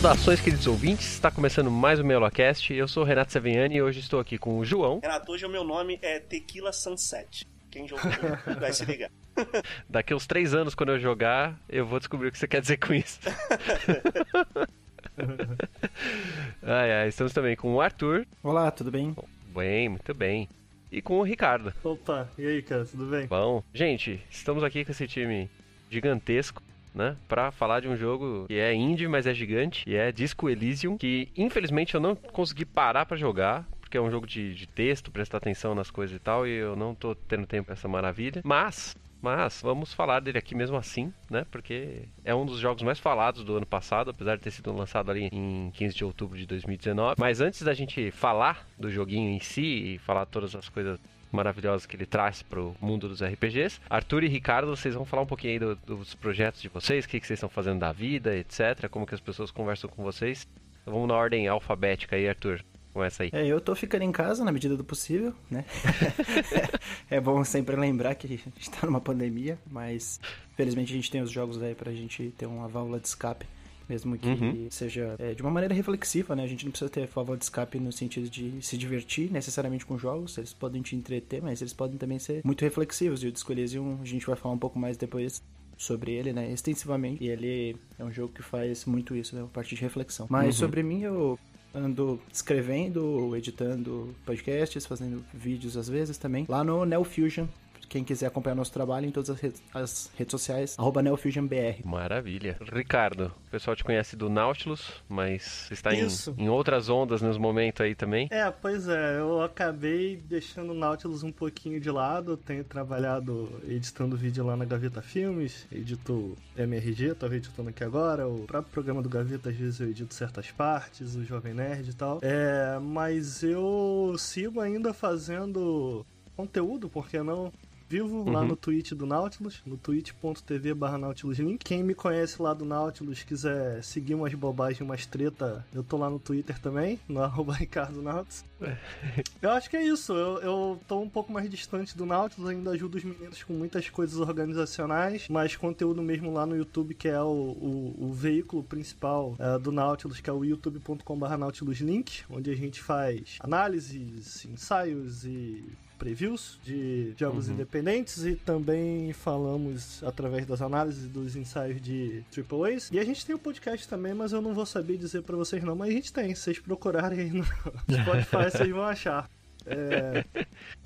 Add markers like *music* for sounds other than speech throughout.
Saudações, queridos ouvintes. Está começando mais o Melocast. Eu sou o Renato Seveniani e hoje estou aqui com o João. Renato, hoje o meu nome é Tequila Sunset. Quem jogou *laughs* vai se ligar. Daqui uns três anos, quando eu jogar, eu vou descobrir o que você quer dizer com isso. *laughs* ai, ai, estamos também com o Arthur. Olá, tudo bem? Bem, muito bem. E com o Ricardo. Opa, e aí, cara, tudo bem? Bom, gente, estamos aqui com esse time gigantesco né, para falar de um jogo que é indie, mas é gigante, e é Disco Elysium, que infelizmente eu não consegui parar para jogar, porque é um jogo de, de, texto, prestar atenção nas coisas e tal, e eu não tô tendo tempo pra essa maravilha. Mas, mas, vamos falar dele aqui mesmo assim, né? Porque é um dos jogos mais falados do ano passado, apesar de ter sido lançado ali em 15 de outubro de 2019. Mas antes da gente falar do joguinho em si e falar todas as coisas maravilhosa que ele traz para o mundo dos RPGs. Arthur e Ricardo, vocês vão falar um pouquinho aí do, dos projetos de vocês, o que, que vocês estão fazendo da vida, etc. Como que as pessoas conversam com vocês. Então, vamos na ordem alfabética aí, Arthur. Começa aí. É, eu tô ficando em casa na medida do possível, né? *laughs* *laughs* é bom sempre lembrar que a gente tá numa pandemia, mas felizmente a gente tem os jogos aí pra gente ter uma válvula de escape mesmo que uhum. seja é, de uma maneira reflexiva, né? A gente não precisa ter favor de escape no sentido de se divertir necessariamente com jogos, eles podem te entreter, mas eles podem também ser muito reflexivos. E o Disco Elysium, a gente vai falar um pouco mais depois sobre ele, né, extensivamente. E ele é um jogo que faz muito isso, né, a partir de reflexão. Mas uhum. sobre mim, eu ando escrevendo, editando podcasts, fazendo vídeos às vezes também, lá no Neo Fusion, quem quiser acompanhar nosso trabalho em todas as, redes, as redes sociais, arroba NeoFusionBR. Maravilha. Ricardo, o pessoal te conhece do Nautilus, mas está em, em, outras ondas nesse momento aí também. É, pois é, eu acabei deixando o Nautilus um pouquinho de lado, tenho trabalhado editando vídeo lá na Gaveta Filmes, edito MRG, tô editando aqui agora, o próprio programa do Gaveta, às vezes eu edito certas partes, o Jovem Nerd e tal. É, mas eu sigo ainda fazendo conteúdo, por que não? Vivo uhum. lá no Twitch do Nautilus, no twitch.tv barra NautilusLink. Quem me conhece lá do Nautilus, quiser seguir umas bobagens, umas treta, eu tô lá no Twitter também, no *laughs* arroba Ricardo Nautilus. eu acho que é isso, eu, eu tô um pouco mais distante do Nautilus, ainda ajudo os meninos com muitas coisas organizacionais, mas conteúdo mesmo lá no YouTube, que é o, o, o veículo principal é, do Nautilus, que é o youtube.com barra NautilusLink, onde a gente faz análises, ensaios e previews de jogos uhum. independentes e também falamos através das análises dos ensaios de AAAs. E a gente tem o um podcast também, mas eu não vou saber dizer para vocês não, mas a gente tem. Se vocês procurarem aí no *laughs* Spotify, *laughs* vocês vão achar. É...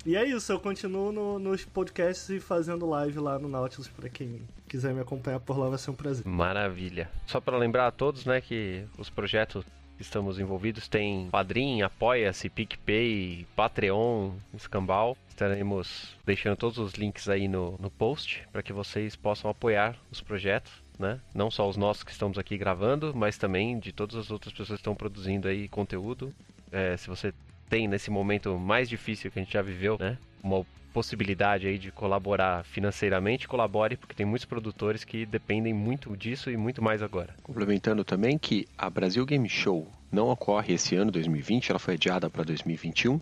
E é isso, eu continuo no, nos podcasts e fazendo live lá no Nautilus para quem quiser me acompanhar por lá vai ser um prazer. Maravilha. Só para lembrar a todos, né, que os projetos estamos envolvidos. Tem Padrim, Apoia-se, PicPay, Patreon, Escambau. Estaremos deixando todos os links aí no, no post para que vocês possam apoiar os projetos. Né? Não só os nossos que estamos aqui gravando, mas também de todas as outras pessoas que estão produzindo aí conteúdo. É, se você tem nesse momento mais difícil que a gente já viveu, né? Uma possibilidade aí de colaborar financeiramente, colabore, porque tem muitos produtores que dependem muito disso e muito mais agora. Complementando também que a Brasil Game Show não ocorre esse ano, 2020, ela foi adiada para 2021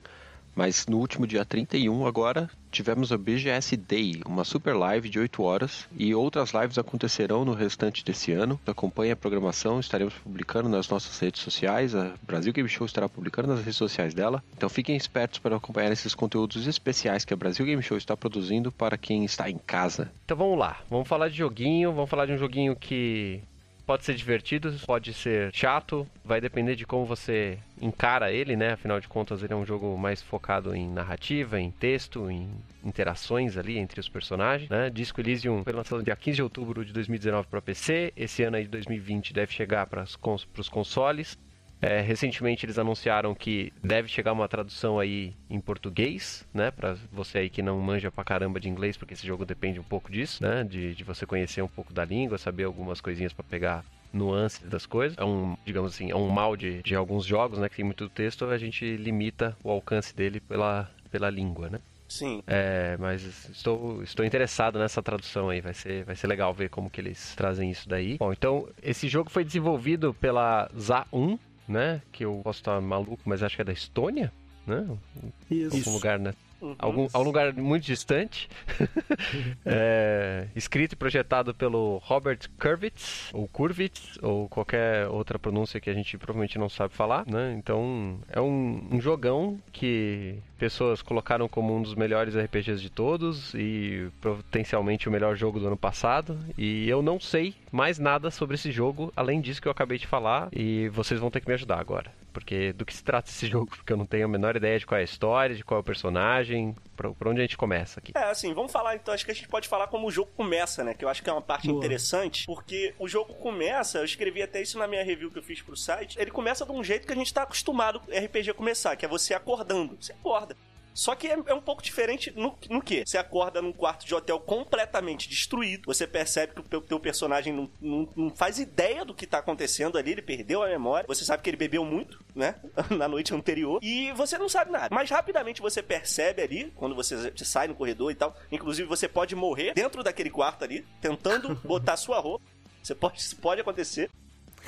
mas no último dia 31 agora tivemos a BGS Day, uma super live de 8 horas e outras lives acontecerão no restante desse ano. Acompanhe a programação, estaremos publicando nas nossas redes sociais, a Brasil Game Show estará publicando nas redes sociais dela. Então fiquem espertos para acompanhar esses conteúdos especiais que a Brasil Game Show está produzindo para quem está em casa. Então vamos lá, vamos falar de joguinho, vamos falar de um joguinho que Pode ser divertido, pode ser chato, vai depender de como você encara ele, né? Afinal de contas, ele é um jogo mais focado em narrativa, em texto, em interações ali entre os personagens, né? Disco Elysium foi lançado dia 15 de outubro de 2019 para PC, esse ano aí de 2020 deve chegar para os consoles. É, recentemente eles anunciaram que deve chegar uma tradução aí em português, né? Pra você aí que não manja pra caramba de inglês, porque esse jogo depende um pouco disso, né? De, de você conhecer um pouco da língua, saber algumas coisinhas para pegar nuances das coisas. É um, digamos assim, é um mal de, de alguns jogos, né? Que tem muito texto, a gente limita o alcance dele pela, pela língua, né? Sim. É, mas estou, estou interessado nessa tradução aí. Vai ser, vai ser legal ver como que eles trazem isso daí. Bom, então, esse jogo foi desenvolvido pela ZA1, né? Que eu posso estar maluco, mas acho que é da Estônia, né? Isso. Algum lugar, né? Uhum. Algum, a um lugar muito distante. *laughs* É, escrito e projetado pelo Robert Kurvitz, ou Kurvitz, ou qualquer outra pronúncia que a gente provavelmente não sabe falar, né? Então, é um, um jogão que pessoas colocaram como um dos melhores RPGs de todos e potencialmente o melhor jogo do ano passado. E eu não sei mais nada sobre esse jogo, além disso que eu acabei de falar, e vocês vão ter que me ajudar agora. Porque do que se trata esse *laughs* jogo? Porque eu não tenho a menor ideia de qual é a história, de qual é o personagem, por, por onde a gente começa aqui. É, assim, vamos falar então, acho que a gente pode falar como o jogo começa, né? Que eu acho que é uma parte Boa. interessante, porque o jogo começa, eu escrevi até isso na minha review que eu fiz pro site, ele começa de um jeito que a gente tá acostumado o RPG começar, que é você acordando. Você acorda. Só que é, é um pouco diferente no, no quê? Você acorda num quarto de hotel completamente destruído, você percebe que o teu personagem não, não, não faz ideia do que tá acontecendo ali, ele perdeu a memória, você sabe que ele bebeu muito, né? *laughs* Na noite anterior, e você não sabe nada. Mas rapidamente você percebe ali, quando você, você sai no corredor e tal, inclusive você pode morrer dentro daquele quarto ali, tentando *laughs* botar sua roupa. Você pode, isso pode acontecer.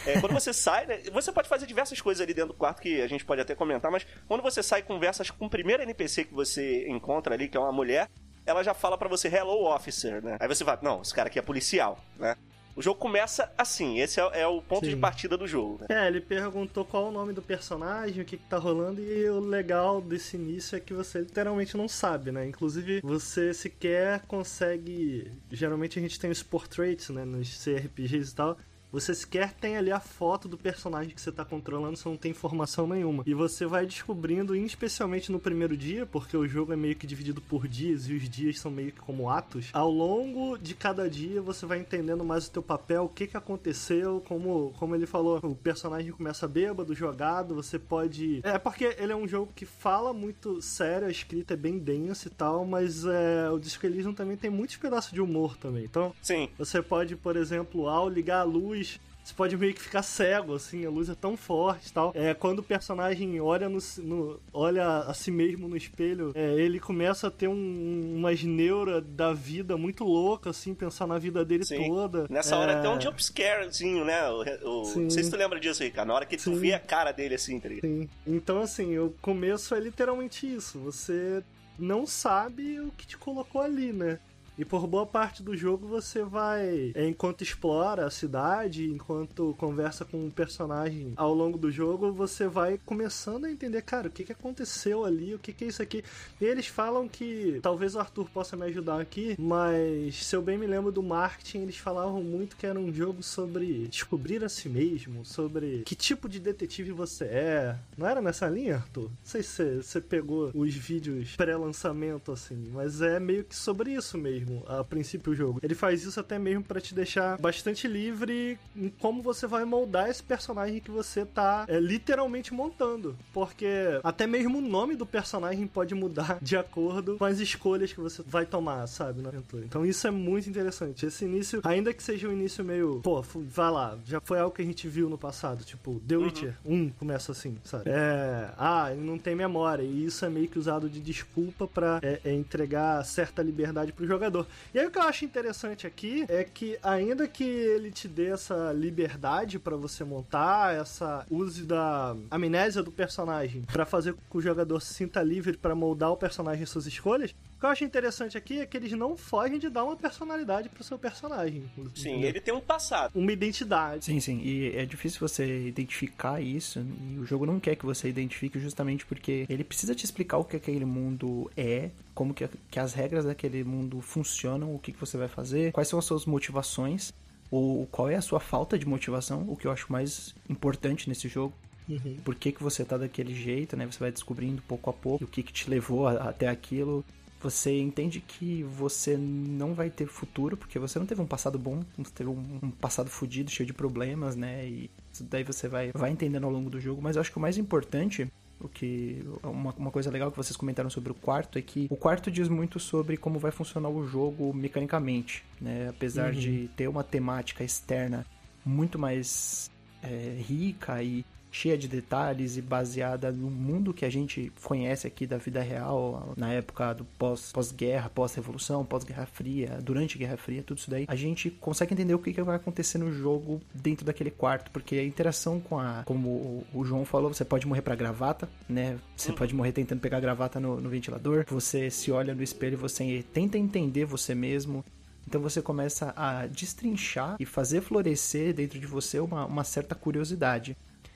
É, quando você sai, né, você pode fazer diversas coisas ali dentro do quarto que a gente pode até comentar, mas quando você sai e conversas com o primeiro NPC que você encontra ali, que é uma mulher, ela já fala pra você Hello Officer, né? Aí você fala, não, esse cara aqui é policial, né? O jogo começa assim, esse é, é o ponto Sim. de partida do jogo, né? É, ele perguntou qual o nome do personagem, o que, que tá rolando, e o legal desse início é que você literalmente não sabe, né? Inclusive, você sequer consegue. Geralmente a gente tem os portraits, né? Nos CRPGs e tal. Você sequer tem ali a foto do personagem que você tá controlando, você não tem informação nenhuma. E você vai descobrindo, especialmente no primeiro dia, porque o jogo é meio que dividido por dias e os dias são meio que como atos. Ao longo de cada dia você vai entendendo mais o teu papel, o que que aconteceu, como, como ele falou, o personagem começa bêbado, jogado, você pode... É porque ele é um jogo que fala muito sério, a escrita é bem densa e tal, mas é, o Disco Elysium também tem muitos pedaços de humor também. Então, Sim. você pode, por exemplo, ao ligar a luz, você pode meio que ficar cego, assim, a luz é tão forte e tal. É, quando o personagem olha, no, no- olha a si mesmo no espelho, é, ele começa a ter um, umas neuras da vida muito louca, assim, pensar na vida dele Sim. toda. Nessa hora É, até um jumpscarezinho, né? O, o- não sei se tu lembra disso, Ricardo. Na hora que tu Sim. vê a cara dele assim, tá ligado? Sim. Então, assim, o começo é literalmente isso. Você não sabe o que te colocou ali, né? E por boa parte do jogo você vai, é, enquanto explora a cidade, enquanto conversa com um personagem ao longo do jogo, você vai começando a entender, cara, o que, que aconteceu ali, o que, que é isso aqui. E eles falam que, talvez o Arthur possa me ajudar aqui, mas se eu bem me lembro do marketing, eles falavam muito que era um jogo sobre descobrir a si mesmo, sobre que tipo de detetive você é. Não era nessa linha, Arthur? Não sei se você pegou os vídeos pré-lançamento, assim, mas é meio que sobre isso mesmo, a princípio o jogo. Ele faz isso até mesmo pra te deixar bastante livre em como você vai moldar esse personagem que você tá é, literalmente montando. Porque até mesmo o nome do personagem pode mudar *laughs* de acordo com as escolhas que você vai tomar, sabe, na aventura. Então isso é muito interessante. Esse início, ainda que seja um início meio, pô, vai lá, já foi algo que a gente viu no passado, tipo, The Witcher 1 começa assim, sabe? É, ah, ele não tem memória, e isso é meio que usado de desculpa pra é, é, entregar certa liberdade pro jogador. E aí o que eu acho interessante aqui é que ainda que ele te dê essa liberdade pra você montar, essa use da amnésia do personagem pra fazer com que o jogador se sinta livre pra moldar o personagem e suas escolhas, que eu acho interessante aqui é que eles não fogem de dar uma personalidade pro seu personagem. Sim, entendeu? ele tem um passado. Uma identidade. Sim, sim. E é difícil você identificar isso. E o jogo não quer que você identifique justamente porque ele precisa te explicar o que aquele mundo é, como que, que as regras daquele mundo funcionam, o que, que você vai fazer, quais são as suas motivações, ou qual é a sua falta de motivação, o que eu acho mais importante nesse jogo. Uhum. Por que, que você tá daquele jeito, né? Você vai descobrindo pouco a pouco o que, que te levou a- até aquilo. Você entende que você não vai ter futuro, porque você não teve um passado bom, você teve um, um passado fudido, cheio de problemas, né? E daí você vai, vai entendendo ao longo do jogo. Mas eu acho que o mais importante, o que. Uma, uma coisa legal que vocês comentaram sobre o quarto é que o quarto diz muito sobre como vai funcionar o jogo mecanicamente, né? Apesar Uhum. de ter uma temática externa muito mais é, rica e cheia de detalhes e baseada no mundo que a gente conhece aqui da vida real, na época do pós, pós-guerra, pós-revolução, pós-guerra fria, durante a Guerra Fria, tudo isso daí, a gente consegue entender o que, que vai acontecer no jogo dentro daquele quarto, porque a interação com a, como o João falou, você pode morrer pra gravata, né? Você Uhum. pode morrer tentando pegar a gravata no, no ventilador, você se olha no espelho e você tenta entender você mesmo, então você começa a destrinchar e fazer florescer dentro de você uma, uma certa curiosidade.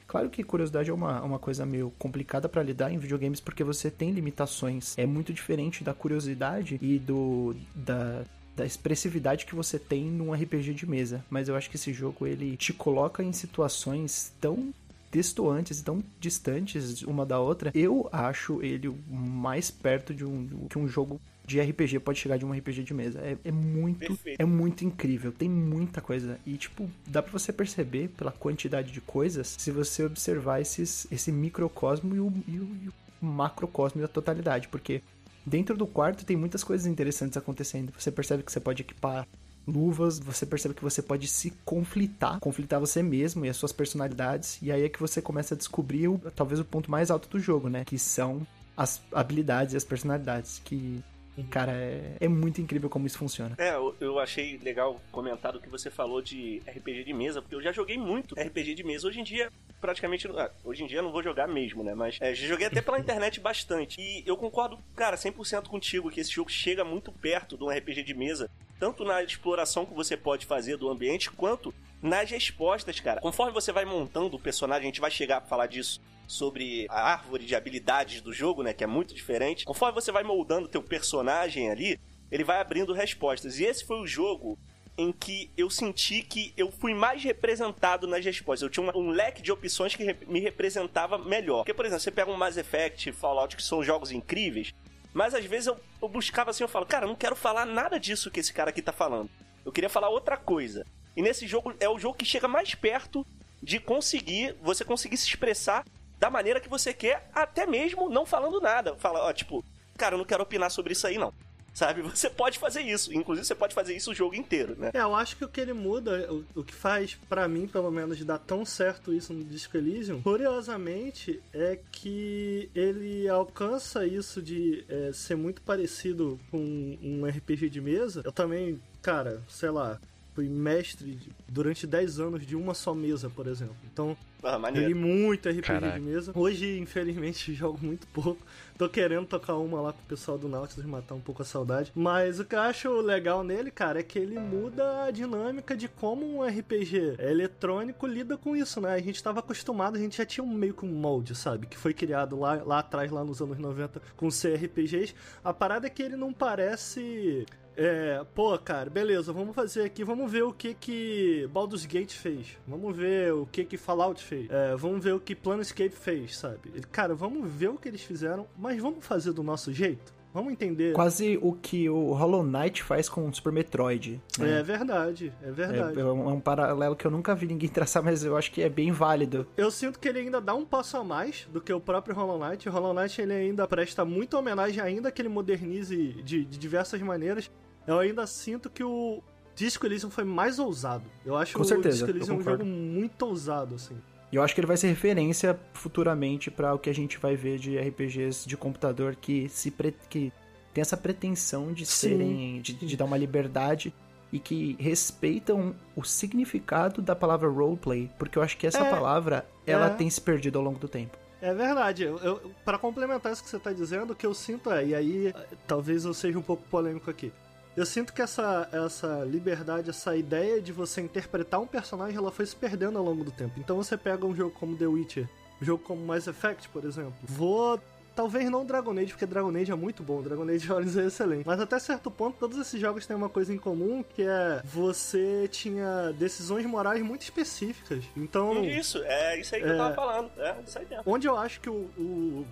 Claro que curiosidade é uma, uma coisa meio complicada para lidar em videogames porque você tem limitações. É muito diferente da curiosidade e do da, da expressividade que você tem num RPG de mesa. Mas eu acho que esse jogo ele te coloca em situações tão destoantes tão distantes uma da outra. Eu acho ele mais perto de um que um jogo de RPG pode chegar de um RPG de mesa. É, é muito, Perfeito. é muito incrível. Tem muita coisa. E, tipo, dá pra você perceber pela quantidade de coisas se você observar esses, esse microcosmo e o, e, o, e o macrocosmo da totalidade. Porque dentro do quarto tem muitas coisas interessantes acontecendo. Você percebe que você pode equipar luvas, você percebe que você pode se conflitar, conflitar você mesmo e as suas personalidades, e aí é que você começa a descobrir o, talvez o ponto mais alto do jogo, né? Que são as habilidades e as personalidades, que, cara, é, é muito incrível como isso funciona. É, eu, eu achei legal comentar o que você falou de RPG de mesa, porque eu já joguei muito RPG de mesa. Hoje em dia, praticamente. ah, Hoje em dia não vou jogar mesmo, né? Mas é, já joguei até pela internet bastante. E eu concordo, cara, 100% contigo que esse jogo chega muito perto de um RPG de mesa, tanto na exploração que você pode fazer do ambiente, quanto nas respostas, cara. Conforme você vai montando o personagem, a gente vai chegar a falar disso sobre a árvore de habilidades do jogo, né, que é muito diferente. Conforme você vai moldando teu personagem ali, ele vai abrindo respostas. E esse foi o jogo em que eu senti que eu fui mais representado nas respostas. Eu tinha um leque de opções que me representava melhor. Porque, por exemplo, você pega um Mass Effect, Fallout, que são jogos incríveis, mas às vezes eu, eu buscava assim, eu falo, cara, eu não quero falar nada disso que esse cara aqui tá falando. Eu queria falar outra coisa. E nesse jogo é o jogo que chega mais perto de conseguir, você conseguir se expressar da maneira que você quer, até mesmo não falando nada. Fala, ó, tipo, cara, eu não quero opinar sobre isso aí não. *laughs* Sabe? Você pode fazer isso. Inclusive, você pode fazer isso o jogo inteiro, né? É, eu acho que o que ele muda, o, o que faz, pra mim, pelo menos, dar tão certo isso no Disco Elysium, curiosamente, é que ele alcança isso de é, ser muito parecido com um RPG de mesa. Eu também, cara, sei lá, fui mestre durante 10 anos de uma só mesa, por exemplo. Então, Ah, Joguei muito RPG Caraca. de mesa. Hoje, infelizmente, *laughs* jogo muito pouco. Tô querendo tocar uma lá com o pessoal do Nautilus, matar um pouco a saudade. Mas o que eu acho legal nele, cara, é que ele muda a dinâmica de como um RPG eletrônico lida com isso, né? A gente tava acostumado, a gente já tinha um meio que um molde, sabe? Que foi criado lá, lá atrás, lá nos anos 90, com CRPGs. A parada é que ele não parece... É, pô, cara, beleza, vamos fazer aqui, vamos ver o que que Baldur's Gate fez. Vamos ver o que que Fallout fez. É, vamos ver o que Planescape fez, sabe? Cara, vamos ver o que eles fizeram, mas vamos fazer do nosso jeito? Vamos entender. Quase o que o Hollow Knight faz com o Super Metroid. né? É verdade, é verdade. É, é um, é um paralelo que eu nunca vi ninguém *laughs* traçar, mas eu acho que é bem válido. Eu sinto que ele ainda dá um passo a mais do que o próprio Hollow Knight. O Hollow Knight ele ainda presta muita homenagem, ainda que ele modernize de, de diversas maneiras. Eu ainda sinto que o Disco Elysium foi mais ousado. Eu acho Com o certeza, Disco eu Elysium um jogo muito ousado, assim. E eu acho que ele vai ser referência futuramente para o que a gente vai ver de RPGs de computador que se pre... que tem essa pretensão de serem de, de dar uma liberdade e que respeitam o significado da palavra roleplay, porque eu acho que essa É, palavra ela é. tem se perdido ao longo do tempo. É verdade. Eu, eu, para complementar isso que você tá dizendo, o que eu sinto é, e aí eh, talvez eu seja um pouco polêmico aqui. Eu sinto que essa, essa liberdade, essa ideia de você interpretar um personagem, ela foi se perdendo ao longo do tempo. Então você pega um jogo como The Witcher, um jogo como Mass Effect, por exemplo. Vou. Talvez não Dragon Age, porque Dragon Age é muito bom, Dragon Age *laughs* Origins é excelente. Mas até certo ponto, todos esses jogos têm uma coisa em comum, que é você tinha decisões morais muito específicas. Então. Isso, é isso aí que eu É. tava falando. É isso aí mesmo. Onde eu acho que o. o-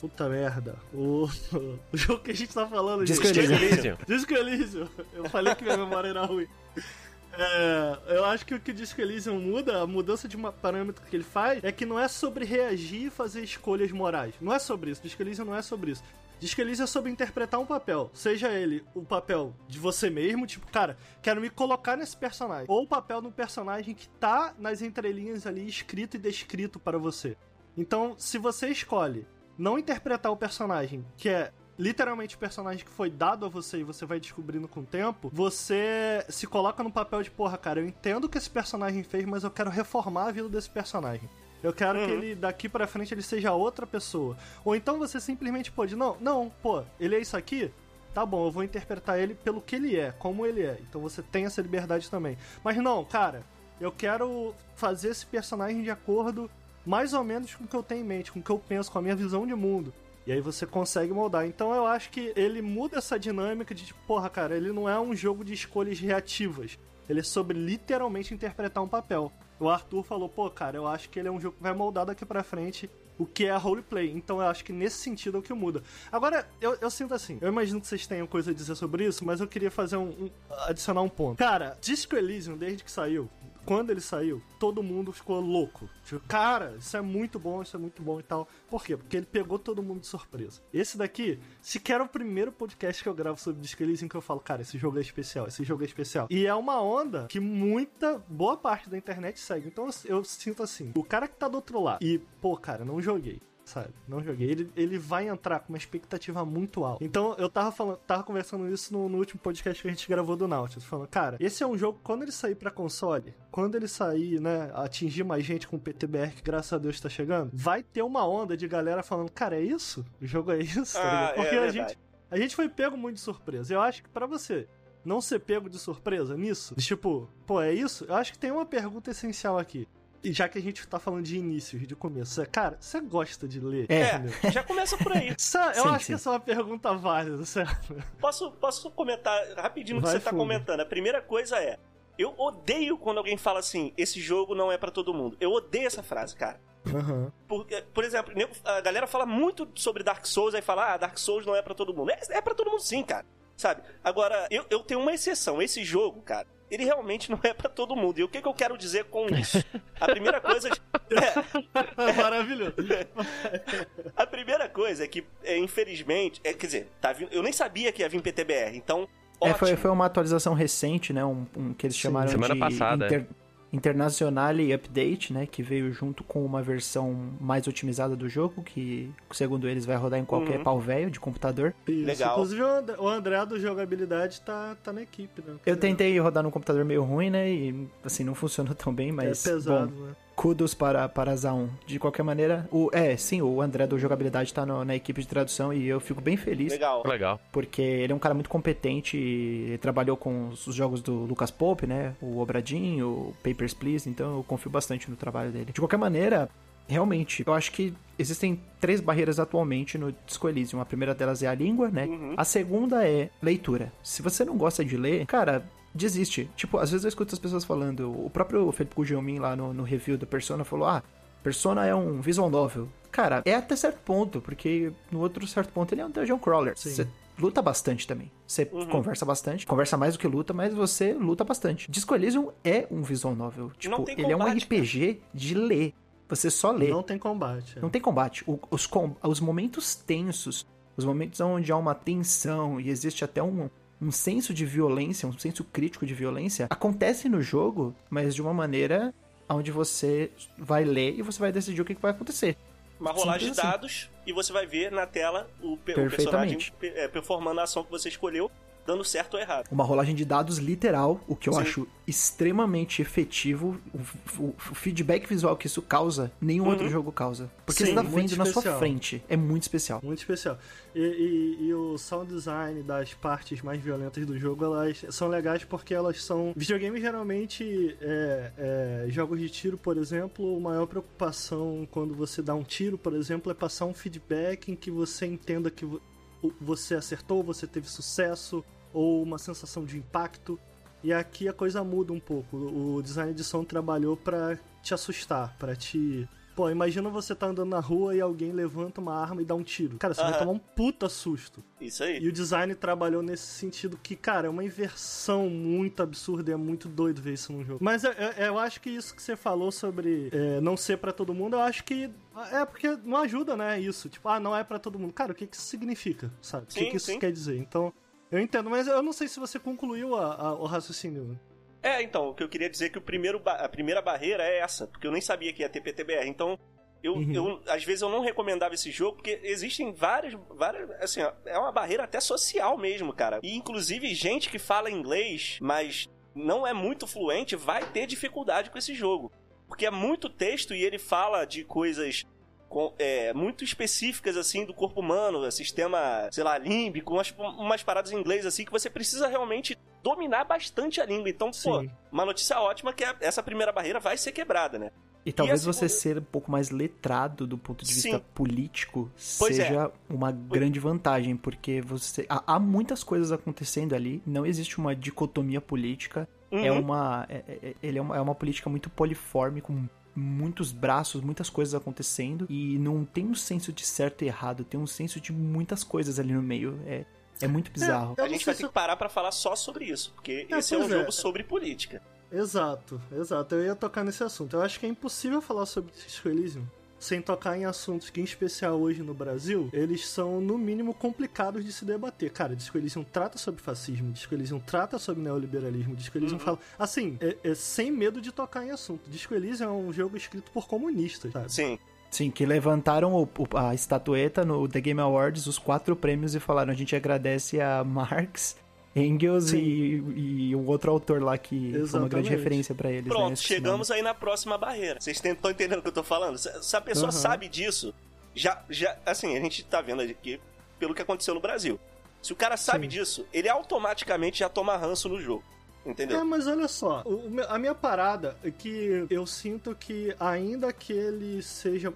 Puta merda. O, *laughs* o jogo que a gente tá falando Disco gente. Elysium. Elysium. Disco Elysium. Eu falei que minha memória era ruim. É, eu acho que o que o Disco Elysium muda, a mudança de parâmetro que ele faz, é que não é sobre reagir e fazer escolhas morais. Não é sobre isso. Disco Elysium não é sobre isso. Disco Elysium é sobre interpretar um papel. Seja ele o papel de você mesmo, tipo, cara, quero me colocar nesse personagem. Ou o papel de um personagem que tá nas entrelinhas ali, escrito e descrito para você. Então, se você escolhe não interpretar o personagem, que é literalmente o personagem que foi dado a você e você vai descobrindo com o tempo, você se coloca no papel de, porra, cara, eu entendo o que esse personagem fez, mas eu quero reformar a vida desse personagem. Eu quero uhum. que ele, daqui para frente, ele seja outra pessoa. Ou então você simplesmente pode, não, não, pô, ele é isso aqui? Tá bom, eu vou interpretar ele pelo que ele é, como ele é. Então você tem essa liberdade também. Mas não, cara, eu quero fazer esse personagem de acordo mais ou menos com o que eu tenho em mente, com o que eu penso, com a minha visão de mundo. E aí você consegue moldar. Então eu acho que ele muda essa dinâmica de tipo, porra, cara, ele não é um jogo de escolhas reativas. Ele é sobre literalmente interpretar um papel. O Arthur falou, pô, cara, eu acho que ele é um jogo que vai moldar daqui pra frente o que é a roleplay. Então eu acho que nesse sentido é o que muda. Agora, eu, eu sinto assim, eu imagino que vocês tenham coisa a dizer sobre isso, mas eu queria fazer um, um adicionar um ponto. Cara, Disco Elysium, desde que saiu, quando ele saiu, todo mundo ficou louco. Tipo, cara, isso é muito bom, isso é muito bom e tal. Por quê? Porque ele pegou todo mundo de surpresa. Esse daqui, sequer é o primeiro podcast que eu gravo sobre Disco Elysium que eu falo, cara, esse jogo é especial, esse jogo é especial. E é uma onda que muita, boa parte da internet segue. Então eu, eu sinto assim, o cara que tá do outro lado e, pô, cara, não joguei sabe? Não joguei. Ele, ele vai entrar com uma expectativa muito alta. Então, eu tava falando, tava conversando isso no, no último podcast que a gente gravou do Nautilus, falando, cara, esse é um jogo, quando ele sair pra console, quando ele sair, né, atingir mais gente com o PTBR, que graças a Deus tá chegando, vai ter uma onda de galera falando, cara, é isso? O jogo é isso? Tá ah, Porque é a gente, a gente foi pego muito de surpresa. Eu acho que para você não ser pego de surpresa nisso, tipo, pô, é isso? Eu acho que tem uma pergunta essencial aqui. E já que a gente tá falando de início, de começo, é, cara, você gosta de ler? É, é já começa por aí. Essa, eu sim, acho sim. que essa é uma pergunta válida, certo? Posso, posso comentar rapidinho o que você tá comentando? A primeira coisa é, eu odeio quando alguém fala assim, esse jogo não é para todo mundo. Eu odeio essa frase, cara. Uhum. Por, por exemplo, a galera fala muito sobre Dark Souls, aí fala, ah, Dark Souls não é para todo mundo. É, é para todo mundo sim, cara. Sabe? Agora, eu, eu tenho uma exceção. Esse jogo, cara, ele realmente não é para todo mundo. E o que, que eu quero dizer com *laughs* isso? A primeira coisa. É, é Maravilhoso. *laughs* a primeira coisa é que, é, infelizmente, é, quer dizer, tá, eu nem sabia que ia vir PTBR, então. É, foi, foi uma atualização recente, né? Um, um que eles chamaram Sim, semana de passada. Inter... Internationale Update, né, que veio junto com uma versão mais otimizada do jogo, que segundo eles vai rodar em qualquer uhum. pau velho de computador. Isso. Legal. Inclusive o André do jogabilidade tá, tá na equipe, né? Eu tentei rodar num computador meio ruim, né, e assim, não funcionou tão bem, mas... É pesado, bom, né? Kudos para, para Zaun. De qualquer maneira, o, é, sim, o André do Jogabilidade tá no, na equipe de tradução e eu fico bem feliz. Legal. Legal. Porque ele é um cara muito competente e trabalhou com os jogos do Lucas Pope, né? O Obradinho, o Papers, Please, então eu confio bastante no trabalho dele. De qualquer maneira, realmente, eu acho que existem três barreiras atualmente no Disco Elysium. A primeira delas é a língua, né? Uhum. A segunda é leitura. Se você não gosta de ler, cara, desiste. Tipo, às vezes eu escuto as pessoas falando, o próprio Felipe Gugelmin lá no, no review da Persona falou, ah, Persona é um visual novel. Cara, é até certo ponto, porque no outro certo ponto ele é um dungeon crawler. Você luta bastante também. Você uhum. conversa bastante, conversa mais do que luta, mas você luta bastante. Disco Elysium é um visual novel. Tipo, ele combate, é um RPG cara. de ler. Você só lê. Não tem combate. É. Não tem combate. O, os, com, os momentos tensos, os momentos onde há uma tensão e existe até um, um senso de violência, um senso crítico de violência, acontece no jogo, mas de uma maneira onde você vai ler e você vai decidir o que, vai acontecer. Uma rolagem de assim. dados e você vai ver na tela o, o personagem é, performando a ação que você escolheu dando certo ou errado. Uma rolagem de dados literal, o que eu Sim. acho extremamente efetivo. O, o, o, feedback visual que isso causa, nenhum uhum. outro jogo causa. Porque Sim, você tá vendo na sua frente. É muito especial. Muito especial. E, e, e, o sound design das partes mais violentas do jogo, elas são legais porque elas são. Videogames geralmente, é, é, jogos de tiro, por exemplo, a maior preocupação quando você dá um tiro, por exemplo, é passar um feedback em que você entenda que você acertou, você teve sucesso, ou uma sensação de impacto. E aqui a coisa muda um pouco. O design de som trabalhou para te assustar, para te Pô, imagina você tá andando na rua e alguém levanta uma arma e dá um tiro. Cara, você vai Aham. tomar um puta susto. Isso aí. E o design trabalhou nesse sentido que, cara, é uma inversão muito absurda e é muito doido ver isso num jogo. Mas eu, eu- eu acho que isso que você falou sobre é, não ser pra todo mundo, eu acho que é porque não ajuda, né, isso. Tipo, ah, não é pra todo mundo. Cara, o que que isso significa, sabe? o que que isso sim. quer dizer? Então, eu entendo, mas eu não sei se você concluiu a- a- o raciocínio. É, então, o que eu queria dizer é que o primeiro a primeira barreira é essa, porque eu nem sabia que ia ter PTBR. Então, eu, Uhum. eu às vezes eu não recomendava esse jogo, porque existem várias, várias, assim, ó, é uma barreira até social mesmo, cara. E inclusive gente que fala inglês, mas não é muito fluente, vai ter dificuldade com esse jogo. Porque é muito texto e ele fala de coisas com- é, muito específicas assim do corpo humano, sistema, sei lá, límbico, umas, umas paradas em inglês assim que você precisa realmente dominar bastante a língua. Então, pô, Sim. uma notícia ótima é que a- essa primeira barreira vai ser quebrada, né? E talvez a você segunda- ser um pouco mais letrado do ponto de vista Sim. político Pois é. seja uma grande vantagem, porque você há, há muitas coisas acontecendo ali, não existe uma dicotomia política, é Uhum. uma é, é- ele é uma, é uma política muito poliforme com muitos braços, muitas coisas acontecendo e não tem um senso de certo e errado, tem um senso de muitas coisas ali no meio. É, é muito bizarro. Eu A gente vai se ter que parar pra falar só sobre isso, porque É, esse é um é. jogo sobre política. Exato, exato. Eu ia tocar nesse assunto. Eu acho que é impossível falar sobre Disco Elysium sem tocar em assuntos que, em especial hoje no Brasil, eles são, no mínimo, complicados de se debater. Cara, Disco Elysium trata sobre fascismo, Disco Elysium trata sobre neoliberalismo, Disco Elysium fala... Assim, é, é sem medo de tocar em assunto. Disco Elysium é um jogo escrito por comunistas, sabe? Sim. Sim, que levantaram o- o- a estatueta no The Game Awards, os quatro prêmios, e falaram: a gente agradece a Marx, Engels e, e um outro autor lá que foi uma grande referência pra eles. né? Pronto, o chegamos aí na próxima barreira. Vocês estão entendendo o que eu tô falando? Se, se a pessoa Aham. sabe disso, já, já. Assim, a gente tá vendo aqui pelo que aconteceu no Brasil. Se o cara sabe Sim. disso, ele automaticamente já toma ranço no jogo. Entendeu? É, mas olha só, o- o a minha parada é que eu sinto que ainda que ele seja...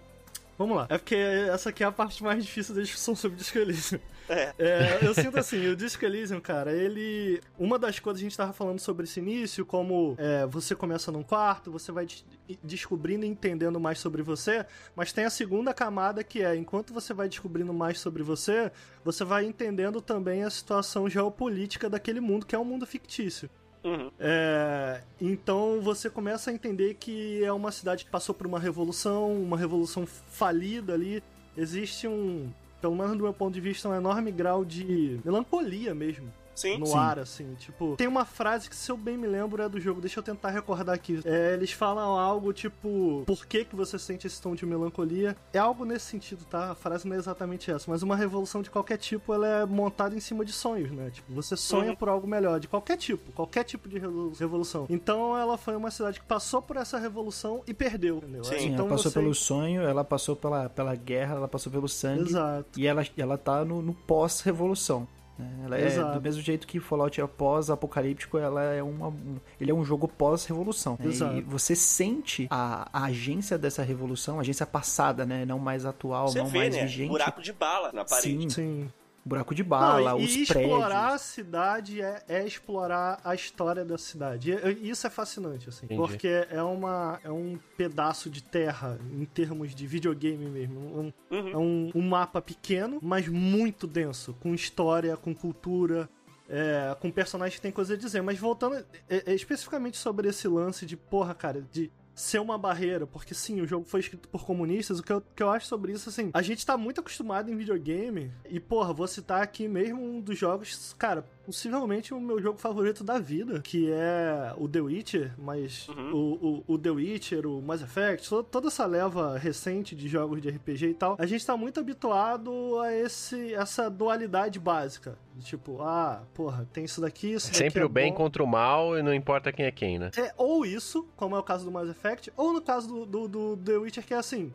Vamos lá, é porque essa aqui é a parte mais difícil da discussão sobre Disco Elysium. É. É, eu sinto assim, o Disco Elysium, cara, ele... Uma das coisas a gente tava falando sobre esse início, como é, você começa num quarto, você vai des- descobrindo e entendendo mais sobre você, mas tem a segunda camada que é, enquanto você vai descobrindo mais sobre você, você vai entendendo também a situação geopolítica daquele mundo, que é um mundo fictício. Uhum. É, então você começa a entender que é uma cidade que passou por uma revolução, uma revolução falida ali. Existe um, pelo menos do meu ponto de vista, um enorme grau de melancolia mesmo. Sim. No Sim. ar, assim, tipo. Tem uma frase que, se eu bem me lembro, é do jogo. Deixa eu tentar recordar aqui. É, eles falam algo tipo: Por que, que você sente esse tom de melancolia? É algo nesse sentido, tá? A frase não é exatamente essa. Mas uma revolução de qualquer tipo, ela é montada em cima de sonhos, né? Tipo, você sonha Uhum. por algo melhor, de qualquer tipo. Qualquer tipo de revolu- revolução. Então, ela foi uma cidade que passou por essa revolução e perdeu, entendeu? Sim. Sim, então ela passou você... pelo sonho, ela passou pela, pela guerra, ela passou pelo sangue. Exato. E ela, ela tá no, no pós-revolução. Né? Ela é do mesmo jeito que Fallout é pós-apocalíptico, ela é uma, um- ele é um jogo pós-revolução. né? E você sente a, a agência dessa revolução, a agência passada, né? Não mais atual, Você não vê, mais né? vigente. Buraco de bala na parede. Sim, Sim. Buraco de bala, Não, e, os e prédios. explorar a cidade é, é explorar a história da cidade. E- e isso é fascinante, assim. Entendi. Porque é, uma, é um pedaço de terra, em termos de videogame mesmo. Um- Uhum. é um, um mapa pequeno, mas muito denso. Com história, com cultura. é, com personagens que tem coisa a dizer. Mas voltando é, é, especificamente sobre esse lance de, porra, cara, de ser uma barreira, porque sim, o jogo foi escrito por comunistas, o que eu, que eu acho sobre isso, assim, a gente tá muito acostumado em videogame, e porra, vou citar aqui mesmo um dos jogos, cara, possivelmente o meu jogo favorito da vida, que é o The Witcher, mas Uhum. o, o, o The Witcher, o Mass Effect, to- toda essa leva recente de jogos de RPG e tal, a gente tá muito habituado a esse, essa dualidade básica. Tipo, ah, porra, tem isso daqui, isso daqui Sempre é o bem bom. contra o mal e não importa quem é quem, né? É, ou isso, como é o caso do Mass Effect, ou no caso do, do, do The Witcher, que é assim: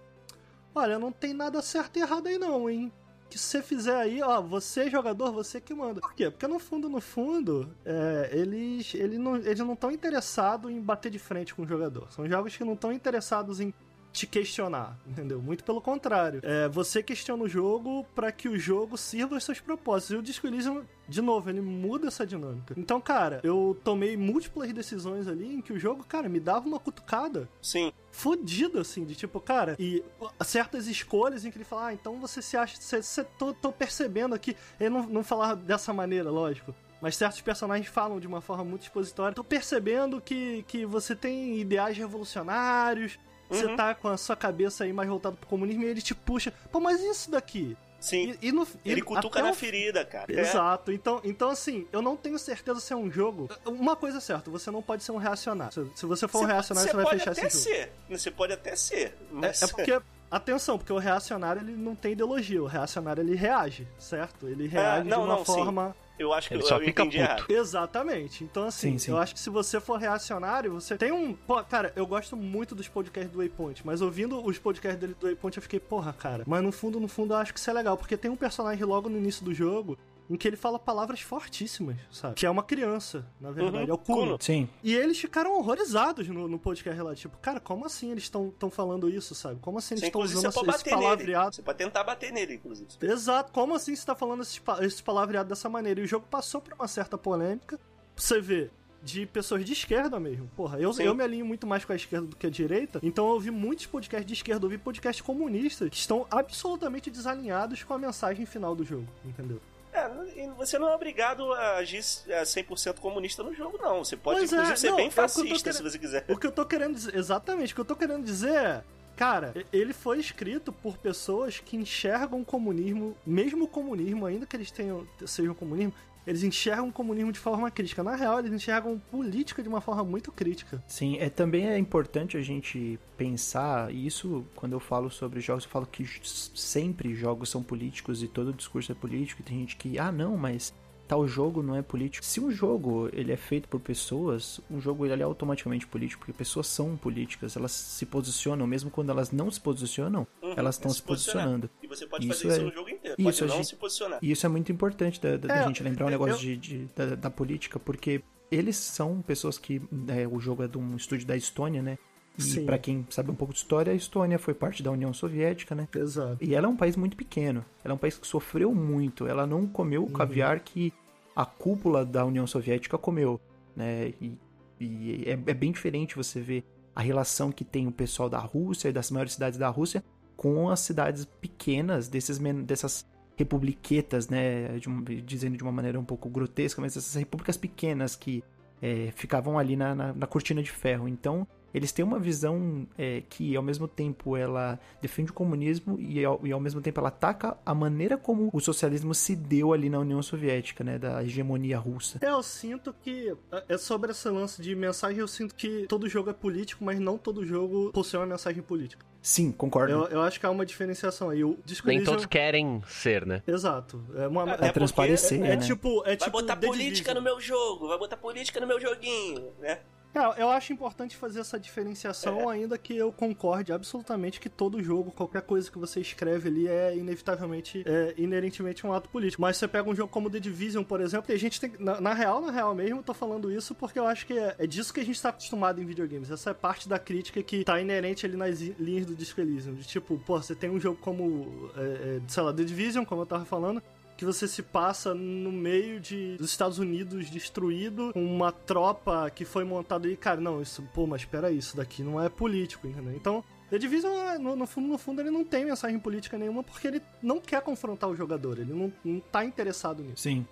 olha, não tem nada certo e errado aí, não, hein? Que se você fizer aí, ó, você jogador, você que manda. Por quê? Porque no fundo, no fundo, é, eles, eles não estão interessados em bater de frente com o jogador. São jogos que não estão interessados em te questionar, *laughs* entendeu? Muito pelo contrário. É, você questiona o jogo para que o jogo sirva aos seus propósitos. E o Disco Elysium, de novo, ele muda essa dinâmica. Então, cara, eu tomei múltiplas decisões ali em que o jogo, cara, me dava uma cutucada. Sim. Fodido, assim, de tipo, cara, e certas escolhas em que ele fala, ah, então você se acha. Você, você tô, tô percebendo aqui. Ele não, não falava dessa maneira, lógico mas certos personagens falam de uma forma muito expositória. Tô percebendo que, que você tem ideais revolucionários, uhum. você tá com a sua cabeça aí mais voltada pro comunismo e ele te puxa. Pô, mas isso daqui? Sim. E, e no, ele e cutuca na ferida, cara. É. Exato. É. Então, então, assim, eu não tenho certeza se é um jogo. Uma coisa é certa, você não pode ser um reacionário. Se, se você for um reacionário, você, vai fechar esse jogo. Ser. Você pode até ser. Mas... É, é porque Atenção, porque o reacionário ele não tem ideologia, o reacionário ele reage, certo? Ele reage é, não, de uma não, forma. Sim. Eu acho que ele eu, só eu fica puto. Errado. Exatamente. Então, assim, sim, sim. eu acho que se você for reacionário, você tem um. Pô, cara, eu gosto muito dos podcasts do Waypoint, mas ouvindo os podcasts dele do Waypoint, eu fiquei, porra, cara. Mas no fundo, no fundo, eu acho que isso é legal, porque tem um personagem logo no início do jogo em que ele fala palavras fortíssimas, sabe? Que é uma criança, na verdade, uhum. é o Kuno. Sim. E eles ficaram horrorizados no, no podcast lá, tipo, cara, como assim eles estão falando isso, sabe? Como assim eles estão usando esse, esse palavreado? Nele. Você pode tentar bater nele, inclusive. Exato, como assim você tá falando esse, esse palavreado dessa maneira? E o jogo passou por uma certa polêmica. Você vê, de pessoas de esquerda mesmo. Porra, eu, eu me alinho muito mais com a esquerda do que a direita, então eu ouvi muitos podcasts de esquerda, eu ouvi podcasts comunistas que estão absolutamente desalinhados com a mensagem final do jogo, entendeu? É, você não é obrigado a agir 100% é, comunista no jogo, não. Você pode, pois é, inclusive, é, ser não, bem fascista é se você quiser. O que eu tô querendo dizer, exatamente, o que eu tô querendo dizer é. Cara, ele foi escrito por pessoas que enxergam o comunismo, mesmo o comunismo, ainda que eles tenham, sejam comunismo, eles enxergam o comunismo de forma crítica. Na real, eles enxergam política de uma forma muito crítica. Sim, é, também é importante a gente pensar, e isso quando eu falo sobre jogos, eu falo que sempre jogos são políticos e todo discurso é político, e tem gente que, ah não, mas tal jogo não é político. Se um jogo ele é feito por pessoas, um jogo ele é automaticamente político, porque pessoas são políticas, elas se posicionam, mesmo quando elas não se posicionam, uhum, elas estão é se, se posicionando. E você pode isso fazer é... isso no jogo isso, pode não gente... se posicionar. E isso é muito importante da, da, é, da gente lembrar um negócio eu... de, de da, da, política, porque eles são pessoas que. É, o jogo é de um estúdio da Estônia, né? E para quem sabe um pouco de história, a Estônia foi parte da União Soviética, né? Exato. E ela é um país muito pequeno. Ela é um país que sofreu muito. Ela não comeu o uhum. caviar que a cúpula da União Soviética comeu, né? E, e é, é, bem diferente você ver a relação que tem o pessoal da Rússia e das maiores cidades da Rússia com as cidades pequenas desses, dessas republiquetas, né? De um, dizendo de uma maneira um pouco grotesca, mas essas repúblicas pequenas que é, ficavam ali na, na, na cortina de ferro. Então, eles têm uma visão é, que ao mesmo tempo ela defende o comunismo e ao, e ao, mesmo tempo ela ataca a maneira como o socialismo se deu ali na União Soviética, né, da hegemonia russa. É, eu sinto que é sobre esse lance de mensagem, eu sinto que todo jogo é político, mas não todo jogo possui uma mensagem política. Sim, concordo. Eu, eu acho que há uma diferenciação aí. O Nem todos querem ser, né? Exato. É, uma, é, é transparecer. É, é, né? tipo, é vai tipo botar política no meu jogo, vai botar política no meu joguinho, né? É, eu acho importante fazer essa diferenciação, é. ainda que eu concorde absolutamente que todo jogo, qualquer coisa que você escreve ali é inevitavelmente, é, inerentemente um ato político. Mas você pega um jogo como The Division, por exemplo, e a gente tem. Na, na real, na real mesmo, eu tô falando isso porque eu acho que é, é, disso que a gente tá acostumado em videogames. Essa é parte da crítica que tá inerente ali nas linhas do Disco Elysium. De tipo, pô, você tem um jogo como, é, é sei lá, The Division, como eu tava falando, que você se passa no meio de, dos Estados Unidos destruído, com uma tropa que foi montada e, cara, não, isso, pô, mas espera isso daqui não é político, entendeu? Então, The Division, no, no, fundo, no fundo, ele não tem mensagem política nenhuma porque ele não quer confrontar o jogador, ele não, não tá interessado nisso. Sim.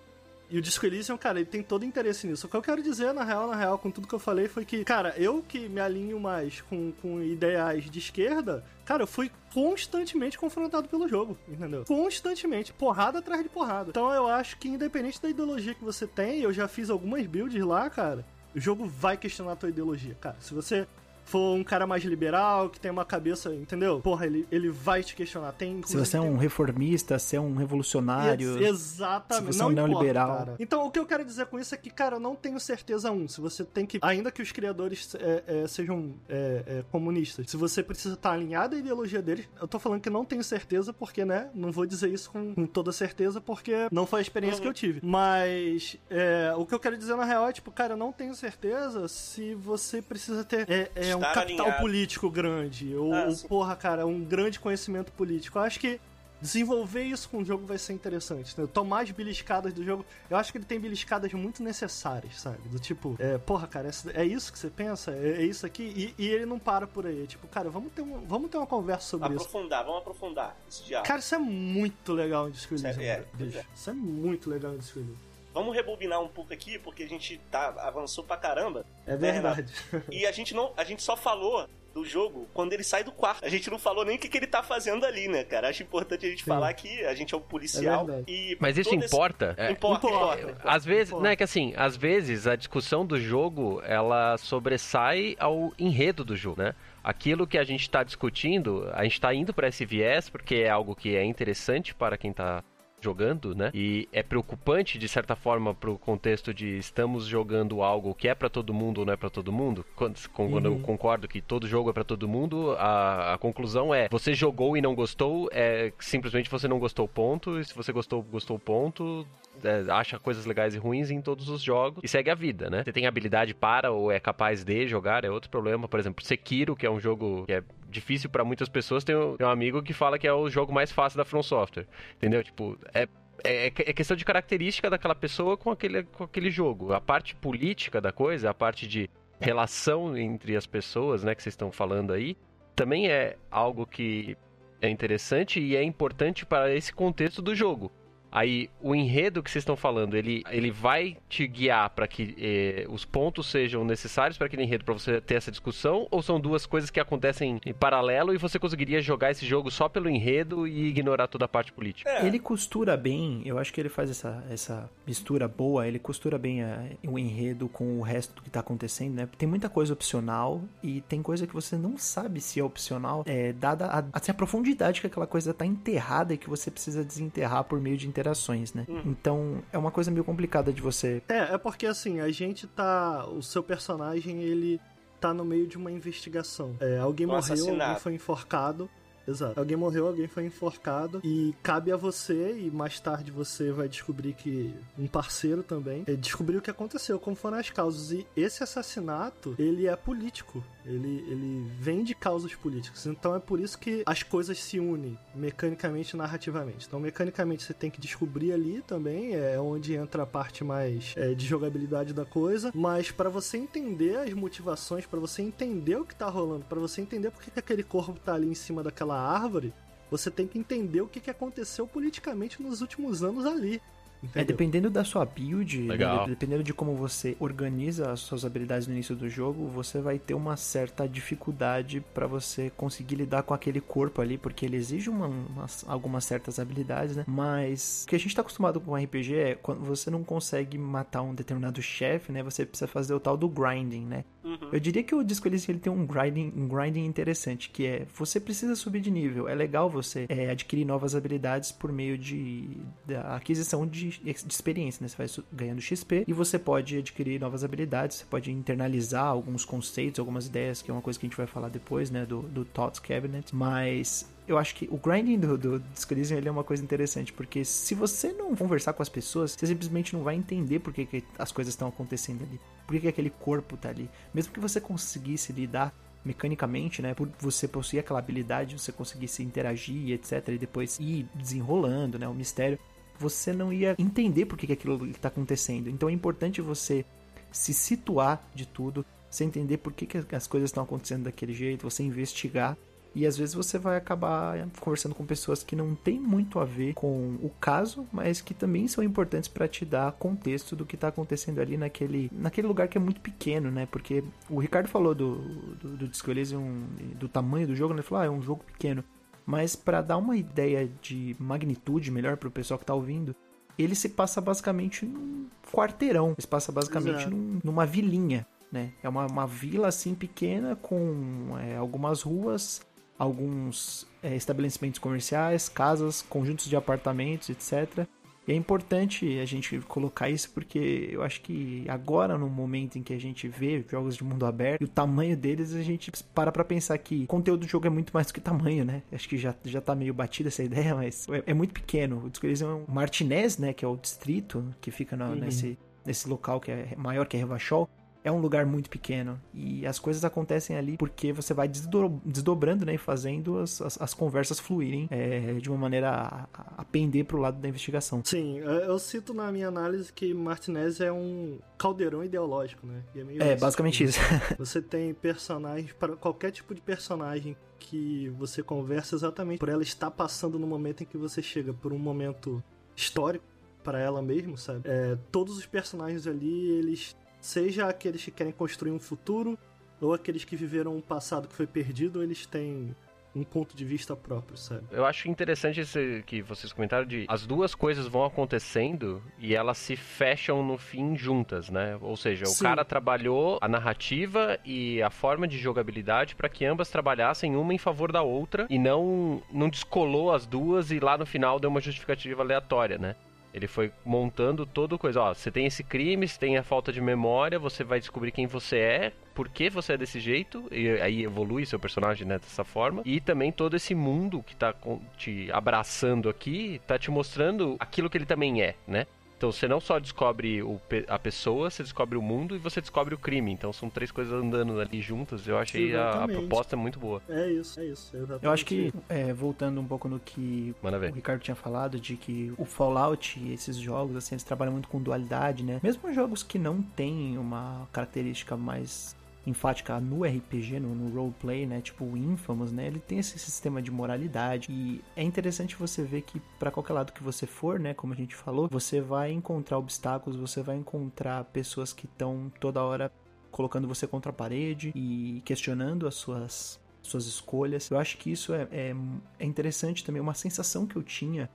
E o Disco Elysium, cara, ele tem todo interesse nisso. O que eu quero dizer, na real, na real, com tudo que eu falei, foi que, cara, eu que me alinho mais com, com ideais de esquerda, cara, eu fui constantemente confrontado pelo jogo, entendeu? Constantemente, porrada atrás de porrada. Então eu acho que, independente da ideologia que você tem, eu já fiz algumas builds lá, cara, o jogo vai questionar a tua ideologia, cara. Se você for um cara mais liberal, que tem uma cabeça, entendeu? Porra, ele, ele vai te questionar. Tem, se você é um reformista, se é um revolucionário. Ex exatamente. Se você é não é um neoliberal. Cara. Então, o que eu quero dizer com isso é que, cara, eu não tenho certeza, um, se você tem que. Ainda que os criadores é, é, sejam é, é comunistas, se você precisa estar alinhado à ideologia deles, eu tô falando que não tenho certeza, porque, né? Não vou dizer isso com, com toda certeza, porque não foi a experiência uhum. que eu tive. Mas é, o que eu quero dizer na real é, tipo, cara, eu não tenho certeza se você precisa ter é um capital alinhado. político grande. Ou, Ah, ou, porra, cara, um grande conhecimento político. Eu acho que desenvolver isso com o jogo vai ser interessante. Né? Tomar as beliscadas do jogo. Eu acho que ele tem beliscadas muito necessárias, sabe? Do tipo, é, porra, cara, essa- é isso que você pensa? É, é isso aqui? E, e ele não para por aí. É tipo, cara, vamos ter, um, vamos ter uma conversa sobre isso. Aprofundar, vamos aprofundar esse diálogo. Cara, isso é muito legal em Disco Isso é- é, bicho. é. Isso é muito legal em Disco Elysium. Vamos rebobinar um pouco aqui, porque a gente tá, avançou pra caramba. É Né, verdade. E a gente não. A gente só falou do jogo quando ele sai do quarto. A gente não falou nem o que, que ele tá fazendo ali, né, cara? Acho importante a gente Sim. falar que a gente é um policial. É e Mas isso todo esse- importa? É, Importa, Importa. importa. Às vezes, Importa. né, que assim, às vezes a discussão do jogo, ela sobressai ao enredo do jogo, né? Aquilo que a gente está discutindo, a gente está indo para esse viés porque é algo que é interessante para quem tá jogando, né? E é preocupante de certa forma pro contexto de estamos jogando algo que é para todo mundo ou não é para todo mundo. Quando, quando eu concordo que todo jogo é para todo mundo, a, a conclusão é você jogou e não gostou, é simplesmente você não gostou ponto, e se você gostou, gostou ponto, é, acha coisas legais e ruins em todos os jogos e segue a vida, né? Você tem habilidade para ou é capaz de jogar, é outro problema. Por exemplo, Sekiro, que é um jogo que é difícil para muitas pessoas, tem um, amigo que fala que é o jogo mais fácil da From Software. Entendeu? Tipo, é é, é questão de característica daquela pessoa com aquele, com aquele jogo. A parte política da coisa, a parte de relação entre as pessoas, né, que vocês estão falando aí, também é algo que é interessante e é importante para esse contexto do jogo. Aí, o enredo que vocês estão falando, ele, ele vai te guiar para que eh, os pontos sejam necessários para aquele enredo, para você ter essa discussão? Ou são duas coisas que acontecem em paralelo e você conseguiria jogar esse jogo só pelo enredo e ignorar toda a parte política? É. Ele costura bem, eu acho que ele faz essa, essa mistura boa, ele costura bem a- o enredo com o resto do que tá acontecendo, né? Tem muita coisa opcional e tem coisa que você não sabe se é opcional, é, dada a, assim, a profundidade que aquela coisa tá enterrada e que você precisa desenterrar por meio de interações, né? Então é uma coisa meio complicada de você. É, é porque assim, a gente tá. O seu personagem, ele tá no meio de uma investigação. É, alguém Um morreu, alguém assassinato. foi enforcado. Exato. Alguém morreu, alguém foi enforcado. E cabe a você, e mais tarde você vai descobrir que um parceiro também é, descobriu o que aconteceu, como foram as causas. E esse assassinato, ele é político. Ele, ele vem de causas políticas. Então é por isso que as coisas se unem mecanicamente e narrativamente. Então, mecanicamente, você tem que descobrir ali também, é onde entra a parte mais é, de jogabilidade da coisa. Mas para você entender as motivações, para você entender o que tá rolando, para você entender por que, que aquele corpo tá ali em cima daquela árvore, você tem que entender o que, que aconteceu politicamente nos últimos anos ali. É, Entendeu? dependendo da sua build, né, Legal. dependendo de como você organiza as suas habilidades no início do jogo, você vai ter uma certa dificuldade pra você conseguir lidar com aquele corpo ali, porque ele exige uma- umas- algumas certas habilidades, né? Mas o que a gente tá acostumado com RPG é quando você não consegue matar um determinado chefe, né? Você precisa fazer o tal do grinding, né? Eu diria que o Disco Elysium ele tem um grinding, um grinding interessante, que é você precisa subir de nível. É legal você é, adquirir novas habilidades por meio de da aquisição de, de experiência, né? Você vai ganhando XP e você pode adquirir novas habilidades, você pode internalizar alguns conceitos, algumas ideias, que é uma coisa que a gente vai falar depois, né? Do, do Thoughts Cabinet. Mas eu acho que o grinding do, do Disco Elysium ele é uma coisa interessante, porque se você não conversar com as pessoas, você simplesmente não vai entender por que as coisas estão acontecendo ali. Por que, que aquele corpo tá ali. Mesmo que você conseguisse lidar mecanicamente, né, por você possuir aquela habilidade, você conseguisse interagir, etc, e depois ir desenrolando, né, o mistério, você não ia entender por que, que aquilo está acontecendo. Então é importante você se situar de tudo, você entender por que, que as coisas estão acontecendo daquele jeito, você investigar e às vezes você vai acabar conversando com pessoas que não tem muito a ver com o caso, mas que também são importantes para te dar contexto do que tá acontecendo ali naquele, naquele lugar que é muito pequeno, né? Porque o Ricardo falou do, do, do Disco Elysium, do tamanho do jogo, né? Ele falou, ah, é um jogo pequeno. Mas para dar uma ideia de magnitude melhor pro pessoal que tá ouvindo, ele se passa basicamente num quarteirão. Ele se passa basicamente num- numa vilinha, né? É uma, uma vila assim pequena com é, algumas ruas, alguns é, estabelecimentos comerciais, casas, conjuntos de apartamentos, etc. E é importante a gente colocar isso porque eu acho que agora, no momento em que a gente vê jogos de mundo aberto e o tamanho deles, a gente para pra pensar que o conteúdo do jogo é muito mais do que tamanho, né? Acho que já, já tá meio batida essa ideia, mas é, é muito pequeno. O Disco é um Martinez, né? Que é o distrito que fica na- Uhum. nesse, nesse local que é maior que é Revachol. É um lugar muito pequeno e as coisas acontecem ali porque você vai desdo desdobrando né, e fazendo as, as, as conversas fluírem é, de uma maneira a, a pender para o lado da investigação. Sim, eu cito na minha análise que Martinez é um caldeirão ideológico, né? é, é basicamente isso. *laughs* você tem personagens, para qualquer tipo de personagem que você conversa exatamente por ela estar passando no momento em que você chega por um momento histórico para ela mesmo, sabe? É, todos os personagens ali, eles Seja aqueles que querem construir um futuro, ou aqueles que viveram um passado que foi perdido, eles têm um ponto de vista próprio, sabe? Eu acho interessante esse que vocês comentaram de as duas coisas vão acontecendo e elas se fecham no fim juntas, né? Ou seja, Sim. o cara trabalhou a narrativa e a forma de jogabilidade para que ambas trabalhassem uma em favor da outra e não não descolou as duas e lá no final deu uma justificativa aleatória, né? Ele foi montando todo coisa. Ó, você tem esse crime, você tem a falta de memória, você vai descobrir quem você é, por que você é desse jeito, e aí evolui seu personagem né, dessa forma. E também todo esse mundo que tá te abraçando aqui, tá te mostrando aquilo que ele também é, né? Então você não só descobre o, a pessoa, você descobre o mundo e você descobre o crime. Então são três coisas andando ali juntas. Eu achei a, a, proposta muito boa. É isso, é isso. Exatamente. Eu acho que, é, voltando um pouco no que o Ricardo tinha falado, de que o Fallout e esses jogos, assim, eles trabalham muito com dualidade, né? Mesmo jogos que não têm uma característica mais enfática no RPG, no, no roleplay, né? Tipo o Infamous, né? Ele tem esse sistema de moralidade e é interessante você ver que para qualquer lado que você for, né? Como a gente falou, você vai encontrar obstáculos, você vai encontrar pessoas que estão toda hora colocando você contra a parede e questionando as suas suas escolhas. Eu acho que isso é, é, é interessante também, uma sensação que eu tinha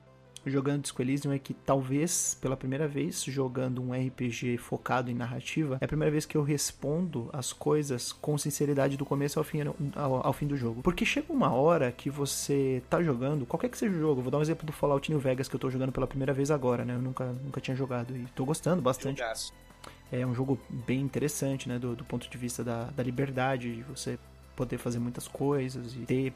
jogando Disco Elysium é que talvez pela primeira vez jogando um RPG focado em narrativa, é a primeira vez que eu respondo as coisas com sinceridade do começo ao fim, ao, ao fim do jogo. Porque chega uma hora que você tá jogando, qualquer que seja o jogo, vou dar um exemplo do Fallout New Vegas que eu tô jogando pela primeira vez agora, né? Eu nunca, nunca tinha jogado e tô gostando bastante. Jogaço. É um jogo bem interessante, né? Do, do ponto de vista da, da liberdade, de você poder fazer muitas coisas e ter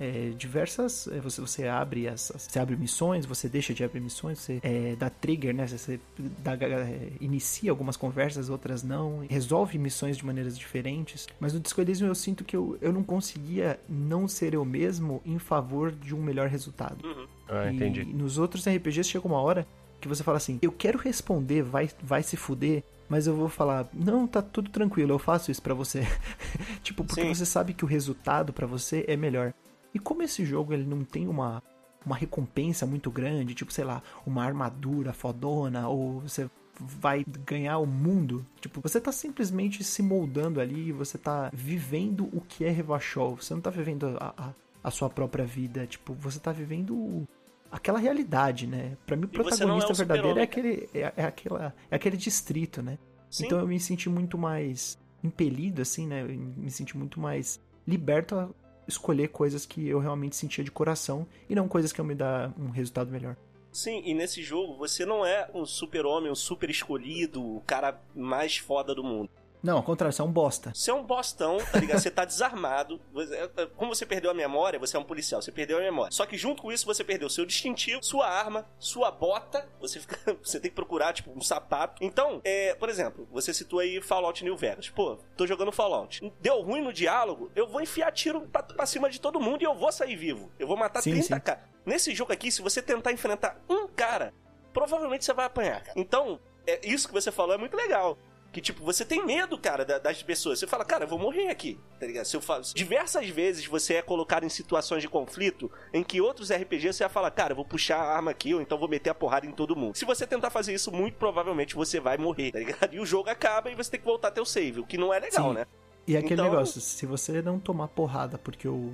é, diversas. É, você, você abre as, Você abre missões, você deixa de abrir missões, você é, dá trigger, né? Você dá, é, inicia algumas conversas, outras não. Resolve missões de maneiras diferentes. Mas no Disco Elysium eu sinto que eu, eu não conseguia não ser eu mesmo em favor de um melhor resultado. Uhum. Ah, entendi. E nos outros RPGs chega uma hora que você fala assim: eu quero responder, vai, vai se fuder mas eu vou falar, não, tá tudo tranquilo, eu faço isso para você. *laughs* tipo, porque Sim. você sabe que o resultado para você é melhor. E como esse jogo ele não tem uma, uma recompensa muito grande, tipo, sei lá, uma armadura fodona, ou você vai ganhar o mundo. Tipo, você tá simplesmente se moldando ali, você tá vivendo o que é Revachol. Você não tá vivendo a, a, a sua própria vida, tipo, você tá vivendo aquela realidade, né? Para mim, o protagonista é verdadeiro é aquele, é, é, aquela, é aquele distrito, né? Sim. Então eu me senti muito mais impelido, assim, né? Eu me senti muito mais liberto a escolher coisas que eu realmente sentia de coração e não coisas que eu me dá um resultado melhor. Sim, e nesse jogo você não é um super-homem, um super escolhido, o cara mais foda do mundo. Não, ao contrário, você é um bosta. Você é um bostão, tá ligado? você tá desarmado. É, é, como você perdeu a memória, você é um policial, você perdeu a memória. Só que junto com isso você perdeu seu distintivo, sua arma, sua bota. Você fica, *laughs* você tem que procurar, tipo, um sapato. Então, é, por exemplo, você citou aí Fallout New Vegas. Pô, tô jogando Fallout. Deu ruim no diálogo, eu vou enfiar tiro pra, pra cima de todo mundo e eu vou sair vivo. Eu vou matar sim, 30 caras. Nesse jogo aqui, se você tentar enfrentar um cara, provavelmente você vai apanhar, cara. Então, é, isso que você falou é muito legal. Que, tipo, você tem medo, cara, das pessoas. Você fala, cara, eu vou morrer aqui, tá ligado? Se eu falo... Diversas vezes você é colocado em situações de conflito em que outros RPGs você vai falar, cara, eu vou puxar a arma aqui, ou então vou meter a porrada em todo mundo. Se você tentar fazer isso, muito provavelmente você vai morrer, tá ligado? *laughs* E o jogo acaba e você tem que voltar até o save, o que não é legal, Sim. né? E aquele então... negócio, se você não tomar porrada porque o,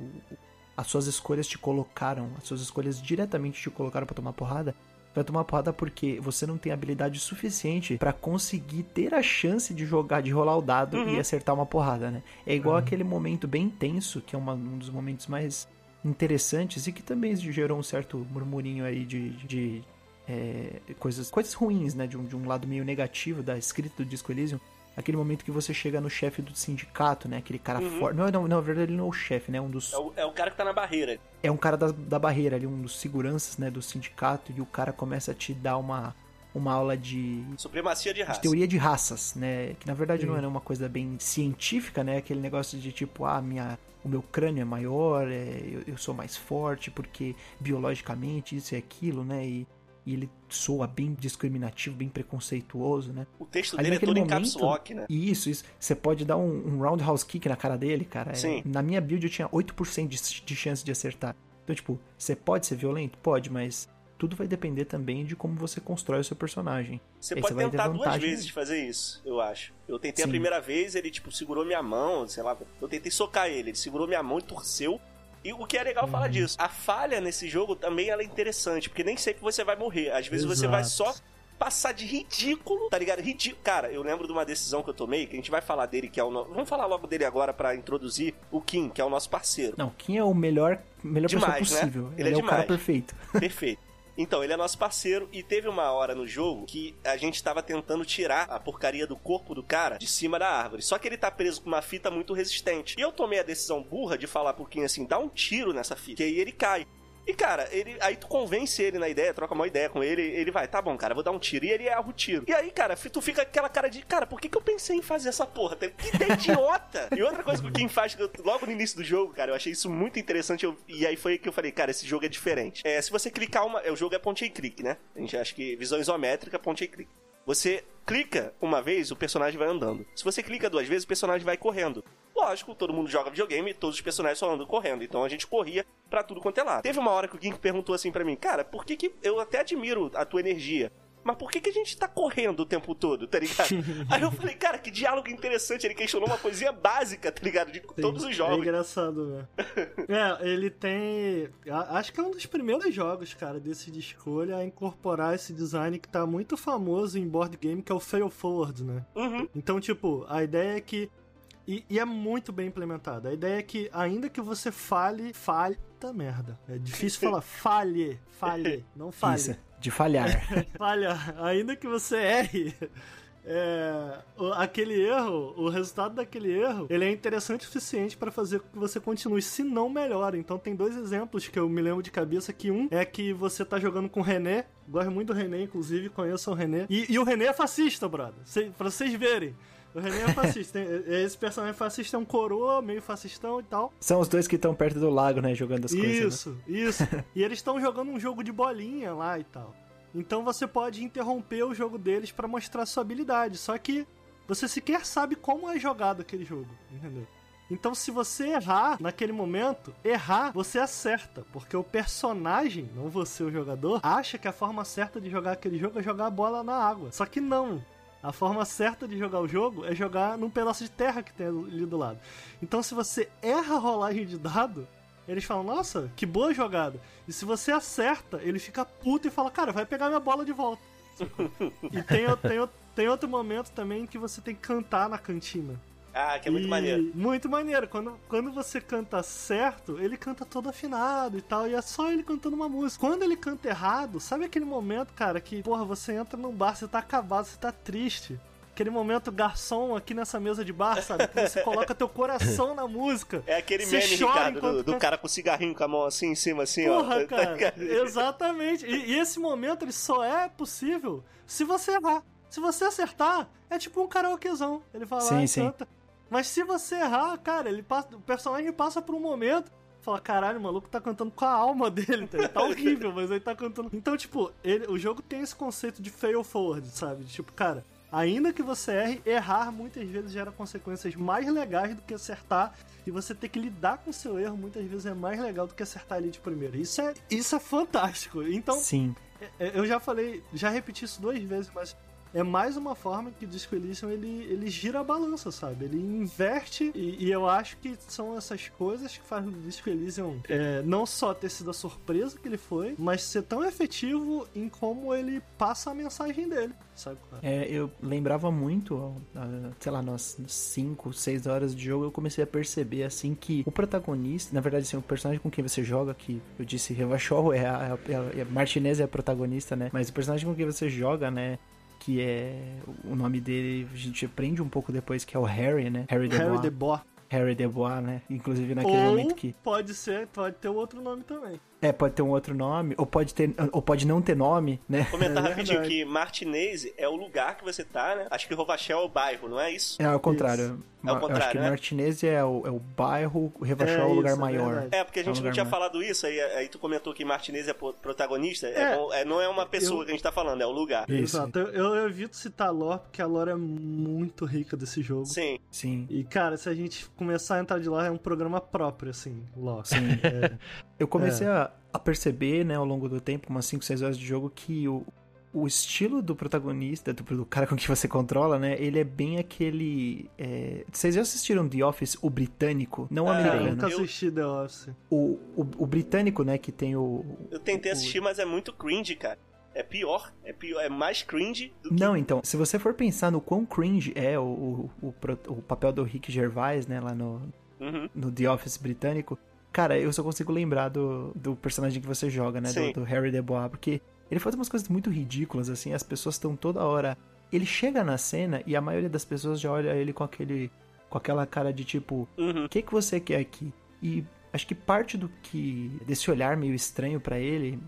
as suas escolhas te colocaram, as suas escolhas diretamente te colocaram para tomar porrada, vai tomar porrada porque você não tem habilidade suficiente para conseguir ter a chance de jogar, de rolar o dado uhum. e acertar uma porrada, né? É igual uhum. aquele momento bem tenso, que é uma, um dos momentos mais interessantes e que também gerou um certo murmurinho aí de, de, é, coisas, coisas ruins, né? De um, de um lado meio negativo da escrita do Disco Elysium aquele momento que você chega no chefe do sindicato, né? Aquele cara uhum. forte. Não, não, na verdade ele não é o chefe, né? Um dos. É o, é o, cara que tá na barreira. É um cara da, da barreira ali, um dos seguranças, né? Do sindicato, e o cara começa a te dar uma. uma aula de Supremacia de de raça. teoria de raças, né? Que na verdade Sim. não é uma coisa bem científica, né? Aquele negócio de tipo, ah, minha, o meu crânio é maior, é, eu, eu sou mais forte porque biologicamente isso e aquilo, né? E, e ele soa bem discriminativo, bem preconceituoso, né? O texto Ali dele é todo em caps momento- lock, né? E isso, isso. Você pode dar um, um roundhouse kick na cara dele, cara. É, Sim. na minha build eu tinha 8% de, de chance de acertar. Então, tipo, você pode ser violento? Pode, mas tudo vai depender também de como você constrói o seu personagem. Você Aí pode você tentar duas vezes né? fazer isso, eu acho. Eu tentei a Sim. primeira vez, ele, tipo, segurou minha mão, sei lá. Eu tentei socar ele, ele segurou minha mão e torceu. E o que é legal Uhum. falar disso, a falha nesse jogo também ela é interessante, porque nem sempre você vai morrer. Às vezes você vai só Exato. passar de ridículo, tá ligado? Ridículo. Cara, eu lembro de uma decisão que eu tomei, que a gente vai falar dele, que é o. No... Vamos falar logo dele agora pra introduzir o Kim, que é o nosso parceiro. Não, quem é o melhor, melhor Demais, pessoa né? possível? Ele Ele, é é, o cara perfeito. Perfeito. Então, ele é nosso parceiro e teve uma hora no jogo que a gente tava tentando tirar a porcaria do corpo do cara de cima da árvore. Só que ele tá preso com uma fita muito resistente. E eu tomei a decisão burra de falar pro Kim assim, dá um tiro nessa fita, que aí ele cai. E, cara, ele, aí tu convence ele na ideia, troca uma ideia com ele, ele vai, tá bom, cara, vou dar um tiro. E ele erra o tiro. E aí, cara, tu fica aquela cara de, cara, por que, que eu pensei em fazer essa porra? Que ideia idiota! e outra coisa que o Kim faz, logo no início do jogo, cara, eu achei isso muito interessante. eu- e aí foi que eu falei, cara, esse jogo é diferente. É, se você clicar uma. é, O jogo é point and click, né? A gente acha que visão isométrica, point and click. Você clica uma vez, o personagem vai andando. Se você clica duas vezes, o personagem vai correndo. Lógico, todo mundo joga videogame e todos os personagens só andam correndo. Então a gente corria pra tudo quanto é lado. Teve uma hora que o Gink perguntou assim pra mim, cara, por que que. Eu até admiro a tua energia. Mas por que, que a gente tá correndo o tempo todo, tá ligado? *laughs* Aí eu falei, cara, que diálogo interessante. Ele questionou uma coisinha básica, tá ligado? De todos os É jogos. engraçado, né? *laughs* é, ele tem. Acho que é um dos primeiros jogos, cara, desse de escolha a incorporar esse design que tá muito famoso em board game, que é o Fail Forward, né? Uhum. Então, tipo, a ideia é que. E, e é muito bem implementada. A ideia é que, ainda que você fale, falhe. Tá merda. É difícil *laughs* falar falhe, falhe, não falhe. De falhar. *laughs* Falha, ainda que você erre, é, o- aquele erro, o resultado daquele erro, ele é interessante o suficiente para fazer com que você continue, se não melhore. Então tem dois exemplos que eu me lembro de cabeça, que um é que você tá jogando com o René, gosto muito do René, inclusive, conheço o René, e, e o René é fascista, brother, Cê, pra vocês verem. O René é fascista. Esse personagem fascista é um coroa, meio fascistão e tal. São os dois que estão perto do lago, né? Jogando as coisas. né? Isso, isso. e eles estão jogando um jogo de bolinha lá e tal. Então você pode interromper o jogo deles pra mostrar sua habilidade. Só que você sequer sabe como é jogado aquele jogo, entendeu? Então, se você errar naquele momento, errar, você acerta. Porque o personagem, não você o jogador, acha que a forma certa de jogar aquele jogo é jogar a bola na água. Só que não. A forma certa de jogar o jogo é jogar num pedaço de terra que tem ali do lado. Então, se você erra a rolagem de dado, eles falam, nossa, que boa jogada. E se você acerta, ele fica puto e fala, cara, vai pegar minha bola de volta. *laughs* e tem, tem, tem outro momento também que você tem que cantar na cantina. Ah, que é muito E- maneiro. Muito maneiro. Quando, quando você canta certo, ele canta todo afinado e tal. E é só ele cantando uma música. Quando ele canta errado, sabe aquele momento, cara, que, porra, você entra num bar, você tá acabado, você tá triste. Aquele momento garçom aqui nessa mesa de bar, sabe? Que você *laughs* coloca teu coração na música. É aquele meme, Ricardo, do, enquanto do cara com cigarrinho com a mão assim em cima, assim, Porra, ó. *laughs* cara. Exatamente. E, e esse momento ele só é possível se você errar. Se você acertar, é tipo um karaokezão. Ele fala Sim, lá e sim. canta. Mas se você errar, cara, ele passa, o personagem passa por um momento. Fala, caralho, o maluco tá cantando com a alma *laughs* dele, tá, tá horrível, mas ele tá cantando. Então, tipo, ele- o jogo tem esse conceito de fail forward, sabe? De, Tipo, cara, ainda que você erre, errar muitas vezes gera consequências mais legais do que acertar. E você ter que lidar com o seu erro muitas vezes é mais legal do que acertar ali de primeira. Isso é, isso é fantástico. Então, Sim. é, Eu já falei, já repeti isso duas vezes, mas é mais uma forma que o Disco Elysium ele, ele gira a balança, sabe? Ele inverte e, e eu acho que são essas coisas que fazem o Disco Elysium é, não só ter sido a surpresa que ele foi, mas ser tão efetivo em como ele passa a mensagem dele, sabe? É, eu lembrava muito, sei lá, nas 5, 6 horas de jogo, eu comecei a perceber, assim, que o protagonista, na verdade, assim, o personagem com quem você joga, que eu disse Revachol, é a, é a- é a Martinez é a protagonista, né? Mas o personagem com quem você joga, né? Que é. O nome dele a gente aprende um pouco depois, que é o Harry, né? Harry Harry DeBois. Harry DeBois, né? Inclusive naquele Ou momento que. pode ser, pode ter outro nome também. É, pode ter um outro nome, ou pode, ter, ou pode não ter nome, né? Comentar É rapidinho que Martinez é o lugar que você tá, né? Acho que Rovachel é o bairro, não é isso? É ao contrário. É ao Eu acho contrário, que né? Martinez é o, é o bairro, o Revachol é, o É lugar isso, é maior. É, porque a gente É um não tinha mais. falado isso, aí, aí tu comentou que Martinez é protagonista. É. É. bom- é, não é uma pessoa Eu- que a gente tá falando, é o lugar. Isso, Exato. Eu, eu evito citar a lore, porque a lore é muito rica desse jogo. Sim. sim. E, cara, se a gente começar a entrar de lore, é um programa próprio, assim, lore. Sim. *laughs* É, Eu comecei a, a perceber, né, ao longo do tempo, umas 5, 6 horas de jogo, que o, o estilo do protagonista, do, do cara com que você controla, né, ele é bem aquele... é, Vocês já assistiram The Office, o britânico? Não o Ah, eu nunca assisti The Office. O, o, o britânico, né, que tem o... Eu tentei o- assistir, mas é muito cringe, cara. É pior. É pior. É mais cringe do que. Não, então, se você for pensar no quão cringe é o, o, o, o papel do Rick Gervais, né, lá no, Uhum. no The Office britânico, cara, eu só consigo lembrar do, do personagem que você joga, né? Do, do Harry DeBois, porque ele faz umas coisas muito ridículas, assim, as pessoas estão toda hora. Ele chega na cena e a maioria das pessoas já olha ele com aquele. com aquela cara de tipo, Uhum. o que, que você quer aqui? E acho que parte do que. desse olhar meio estranho pra ele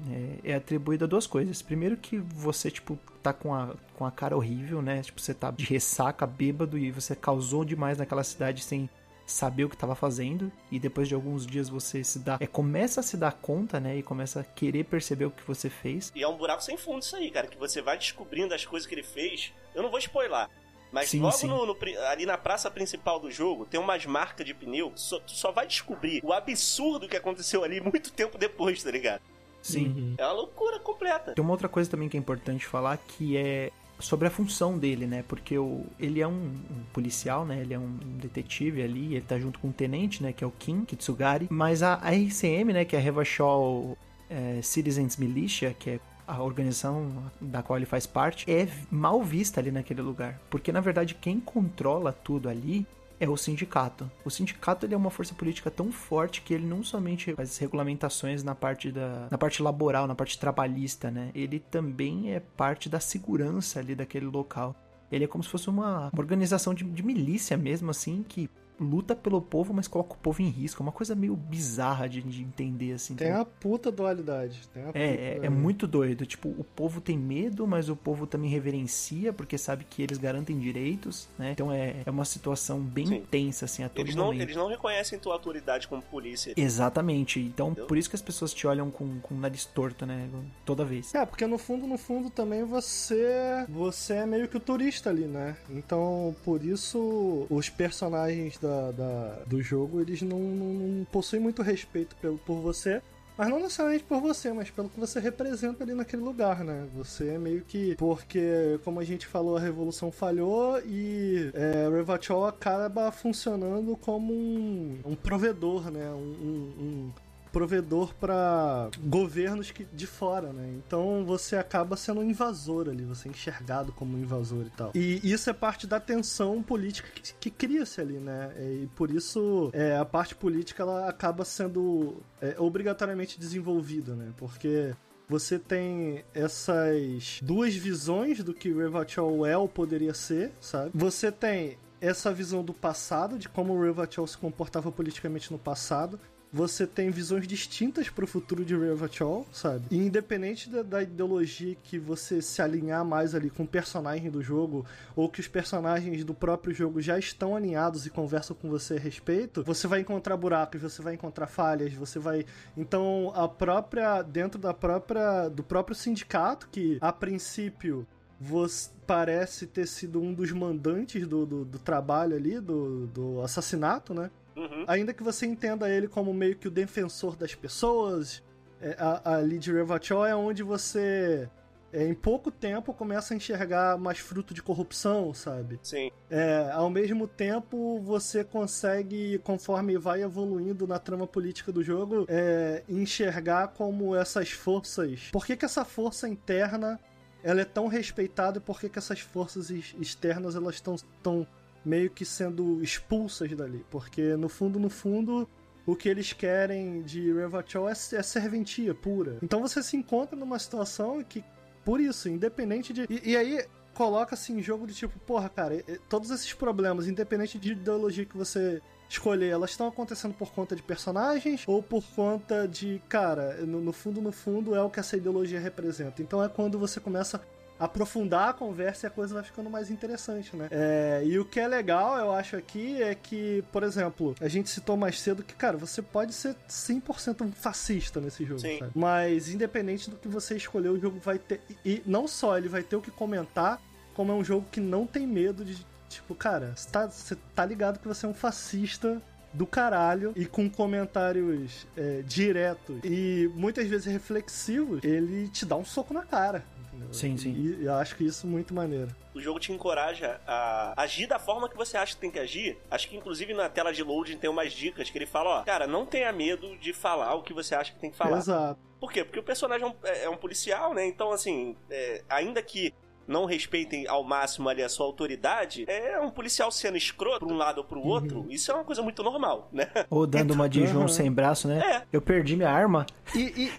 é, é atribuído a duas coisas. Primeiro que você, tipo, tá com a, com a cara horrível, né? Tipo, você tá de ressaca, bêbado e você causou demais naquela cidade sem saber o que tava fazendo. E depois de alguns dias você se dá. É, começa a se dar conta, né? E começa a querer perceber o que você fez. E é um buraco sem fundo isso aí, cara. Que você vai descobrindo as coisas que ele fez. Eu não vou spoiler. Mas Sim, logo sim. no- no ali na praça principal do jogo, tem umas marcas de pneu. Só, tu só vai descobrir o absurdo que aconteceu ali *laughs* muito tempo depois, tá ligado? Sim. Uhum. É uma loucura completa. Tem uma outra coisa também que é importante falar que é sobre a função dele, né? Porque o, ele é um, um policial, né? Ele é um detetive ali, ele tá junto com um tenente, né? Que é o Kim Kitsugari. Mas a, a RCM, né? Que é a Revachol é, Citizens Militia, que é a organização da qual ele faz parte, é mal vista ali naquele lugar. Porque, na verdade, quem controla tudo ali é o sindicato. O sindicato ele é uma força política tão forte que ele não somente faz regulamentações na parte da na parte laboral, na parte trabalhista, né? Ele também é parte da segurança ali daquele local. Ele é como se fosse uma, uma organização de, de milícia mesmo, assim, que luta pelo povo, mas coloca o povo em risco. É uma coisa meio bizarra de, de entender, assim. Tem tá? a puta dualidade. Tem a puta É, é, é dualidade. muito doido. Tipo, o povo tem medo, mas o povo também reverencia, porque sabe que eles garantem direitos, né? Então é, é uma situação bem Sim. tensa, assim, a todo Eles não, momento. eles não reconhecem tua autoridade como polícia. Exatamente. Então, Entendeu? por isso que as pessoas te olham com, com o nariz torto, né? Toda vez. É, porque no fundo, no fundo também você você é meio que o turista ali, né? Então, por isso os personagens da, da- do jogo, eles não, não- não possuem muito respeito pelo, por você. Mas não necessariamente por você, mas pelo que você representa ali naquele lugar, né? Você é meio que. Porque, como a gente falou, a revolução falhou e é, Revachol acaba funcionando como um, um provedor, né? Um, um- um provedor para governos que, de fora, né? Então você acaba sendo um invasor ali, você é enxergado como um invasor e tal. E isso é parte da tensão política que, que cria-se ali, né? E por isso é, a parte política ela acaba sendo é, obrigatoriamente desenvolvida, né? Porque você tem essas duas visões do que Revachol é ou poderia ser, sabe? Você tem essa visão do passado, de como o Revachol se comportava politicamente no passado. Você tem visões distintas pro futuro de Revachol, sabe? E independente da, da ideologia que você se alinhar mais ali com o personagem do jogo, ou que os personagens do próprio jogo já estão alinhados e conversam com você a respeito, você vai encontrar buracos, você vai encontrar falhas, você vai. Então, a própria. Dentro da própria. do próprio sindicato, que a princípio você parece ter sido um dos mandantes do, do, do trabalho ali, do, do assassinato, né? Uhum. Ainda que você entenda ele como meio que o defensor das pessoas, é, a, a Lid Revachol é onde você, é, em pouco tempo, começa a enxergar mais fruto de corrupção, sabe? Sim. É, ao mesmo tempo, você consegue, conforme vai evoluindo na trama política do jogo, é, enxergar como essas forças. Por que, que essa força interna ela é tão respeitada e por que, que essas forças ex- externas elas estão tão meio que sendo expulsas dali? Porque no fundo, no fundo. O que eles querem de Revachol é, é serventia pura. Então você se encontra numa situação que, por isso, independente de. E, e aí, coloca-se em jogo de tipo, porra, cara, todos esses problemas, independente de ideologia que você escolher, elas estão acontecendo por conta de personagens ou por conta de, cara, no, no fundo, no fundo, é o que essa ideologia representa. Então é quando você começa aprofundar a conversa e a coisa vai ficando mais interessante, né? É, e o que é legal, eu acho aqui, é que, por exemplo, a gente citou mais cedo que, cara, você pode ser 100% um fascista nesse jogo, Sim. sabe? Mas, independente do que você escolher, o jogo vai ter... E não só ele vai ter o que comentar, como é um jogo que não tem medo de, tipo, cara, você tá, você tá ligado que você é um fascista do caralho e com comentários é, diretos e muitas vezes reflexivos, ele te dá um soco na cara. Sim, sim. E eu acho que isso é muito maneiro. O jogo te encoraja a agir da forma que você acha que tem que agir. Acho que inclusive na tela de loading tem umas dicas que ele fala, ó, cara, não tenha medo de falar o que você acha que tem que falar. Exato. Por quê? Porque o personagem é um, é- é um policial, né? Então, assim, é, ainda que não respeitem ao máximo ali a sua autoridade, é um policial sendo escroto pra um lado ou pro outro, isso é uma coisa muito normal, né? Ou dando uma de João Aham. sem braço, né? É. Eu perdi minha arma. E,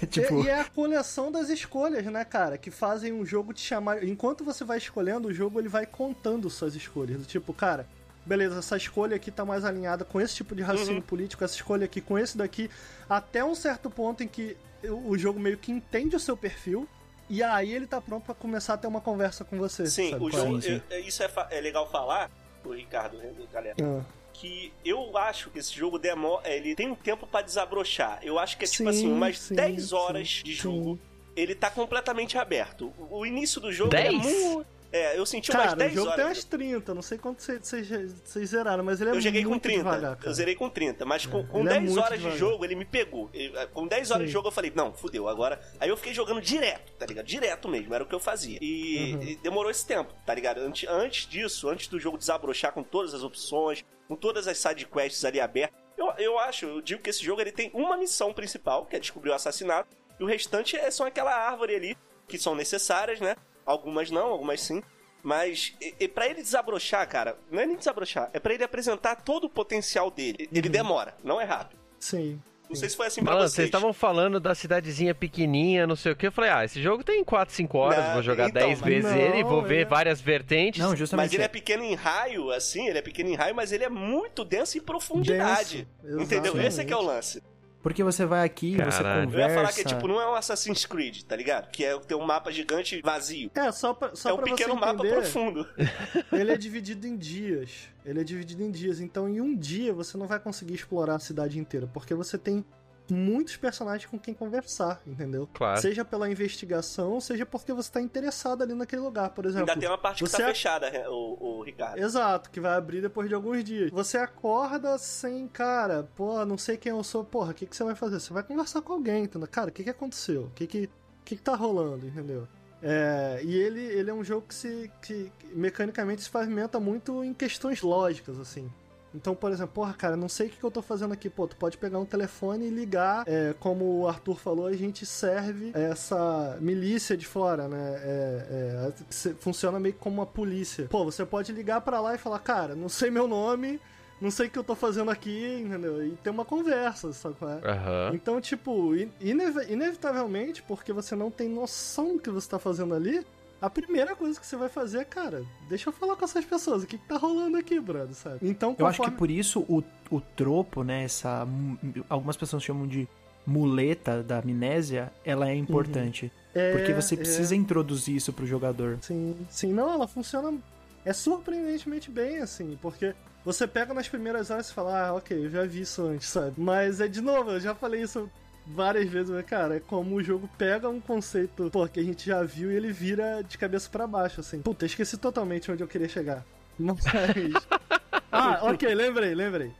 e, *laughs* tipo, e, e é a coleção das escolhas, né, cara? Que fazem um jogo te chamar. Enquanto você vai escolhendo, o jogo ele vai contando suas escolhas. Do Tipo, cara, beleza, essa escolha aqui tá mais alinhada com esse tipo de raciocínio Uhum. político, essa escolha aqui com esse daqui, até um certo ponto em que o jogo meio que entende o seu perfil. E aí ele tá pronto pra começar a ter uma conversa com você. Sim, sabe o é? jogo, sim. é- é- isso é, é legal falar, o Ricardo, né, galera, Ah, que eu acho que esse jogo demora, ele tem um tempo pra desabrochar. Eu acho que é tipo Sim, assim, umas sim, 10 horas sim, de sim. jogo. Ele tá completamente aberto. O, início do jogo é 10? muito. É, eu senti umas Cara, o 10 jogo tem horas. umas 30, não sei quanto vocês- zeraram, mas ele é eu joguei com muito 30. devagar, eu zerei com 30. Mas com, com ele é 10 muito horas de devagar. jogo, ele me pegou. Ele- com 10 horas Sim. de jogo, eu falei, não, fudeu, agora. Aí eu fiquei jogando direto, tá ligado? Direto mesmo, era o que eu fazia. E, Uhum. e demorou esse tempo, tá ligado? Antes, antes disso, antes do jogo desabrochar com todas as opções, com todas as sidequests ali abertas, eu, eu acho, eu digo que esse jogo ele tem uma missão principal, que é descobrir o assassinato, e o restante é só aquela árvore ali, que são necessárias, né? Algumas não, algumas sim. Mas e, e para ele desabrochar, cara, não é nem desabrochar, é pra ele apresentar todo o potencial dele. Ele demora, não é rápido. Sim. Não sei se foi assim pra Malandro, vocês. vocês estavam falando da cidadezinha pequenininha, não sei o que. Eu falei, ah, esse jogo tem 4, 5 horas, Não, vou jogar então, 10 mas vezes não, ele, vou ver é. várias vertentes. não, justamente. Mas ele é pequeno em raio, assim, ele é pequeno em raio, mas ele é muito denso em profundidade. Denso, entendeu? exatamente. Esse é que é o lance. Porque você vai aqui, você Caralho. conversa. Eu ia falar que, tipo, não é um Assassin's Creed, tá ligado? Que é ter um mapa gigante vazio. É, só pra, só é um pra pequeno você mapa entender, profundo. *laughs* ele é dividido em dias. Ele é dividido em dias. Então, em um dia, você não vai conseguir explorar a cidade inteira, porque você tem muitos personagens com quem conversar, entendeu? Claro. Seja pela investigação, seja porque você tá interessado ali naquele lugar, por exemplo. Ainda tem uma parte que tá fechada, né, o, o Ricardo. Exato, que vai abrir depois de alguns dias. Você acorda sem, cara, pô, não sei quem eu sou, porra, o que, que você vai fazer? Você vai conversar com alguém, entendeu? Cara, o que, que aconteceu? O que, que, o que, que tá rolando, entendeu? É, e ele, ele é um jogo que se que, que mecanicamente se pavimenta muito em questões lógicas, assim. Então, por exemplo, porra, cara, não sei o que, eu tô fazendo aqui. Pô, tu pode pegar um telefone e ligar. É, como o Arthur falou, a gente serve essa milícia de fora, né? É, é, funciona meio que como uma polícia. Pô, você pode ligar pra lá e falar, cara, não sei meu nome, não sei o que eu tô fazendo aqui, entendeu? E ter uma conversa, sabe qual é? Aham. Então, tipo, inevitavelmente, porque você não tem noção do que você tá fazendo ali, a primeira coisa que você vai fazer é, cara, deixa eu falar com essas pessoas, o que, que tá rolando aqui, brother, sabe? Então, Eu acho que conforme- por isso o, o tropo, né, essa algumas pessoas chamam de muleta da amnésia, ela é importante, é, porque você é, precisa introduzir isso pro jogador. Sim, sim, não, ela funciona é surpreendentemente bem, assim, porque você pega nas primeiras horas e fala, ah, ok, eu já vi isso antes, sabe? Mas é de novo, eu já falei isso várias vezes, mas, cara, é como o jogo pega um conceito, pô, que a gente já viu e ele vira de cabeça pra baixo, assim. Puta, esqueci totalmente onde eu queria chegar. Mas. *laughs* ah, ok, lembrei, lembrei.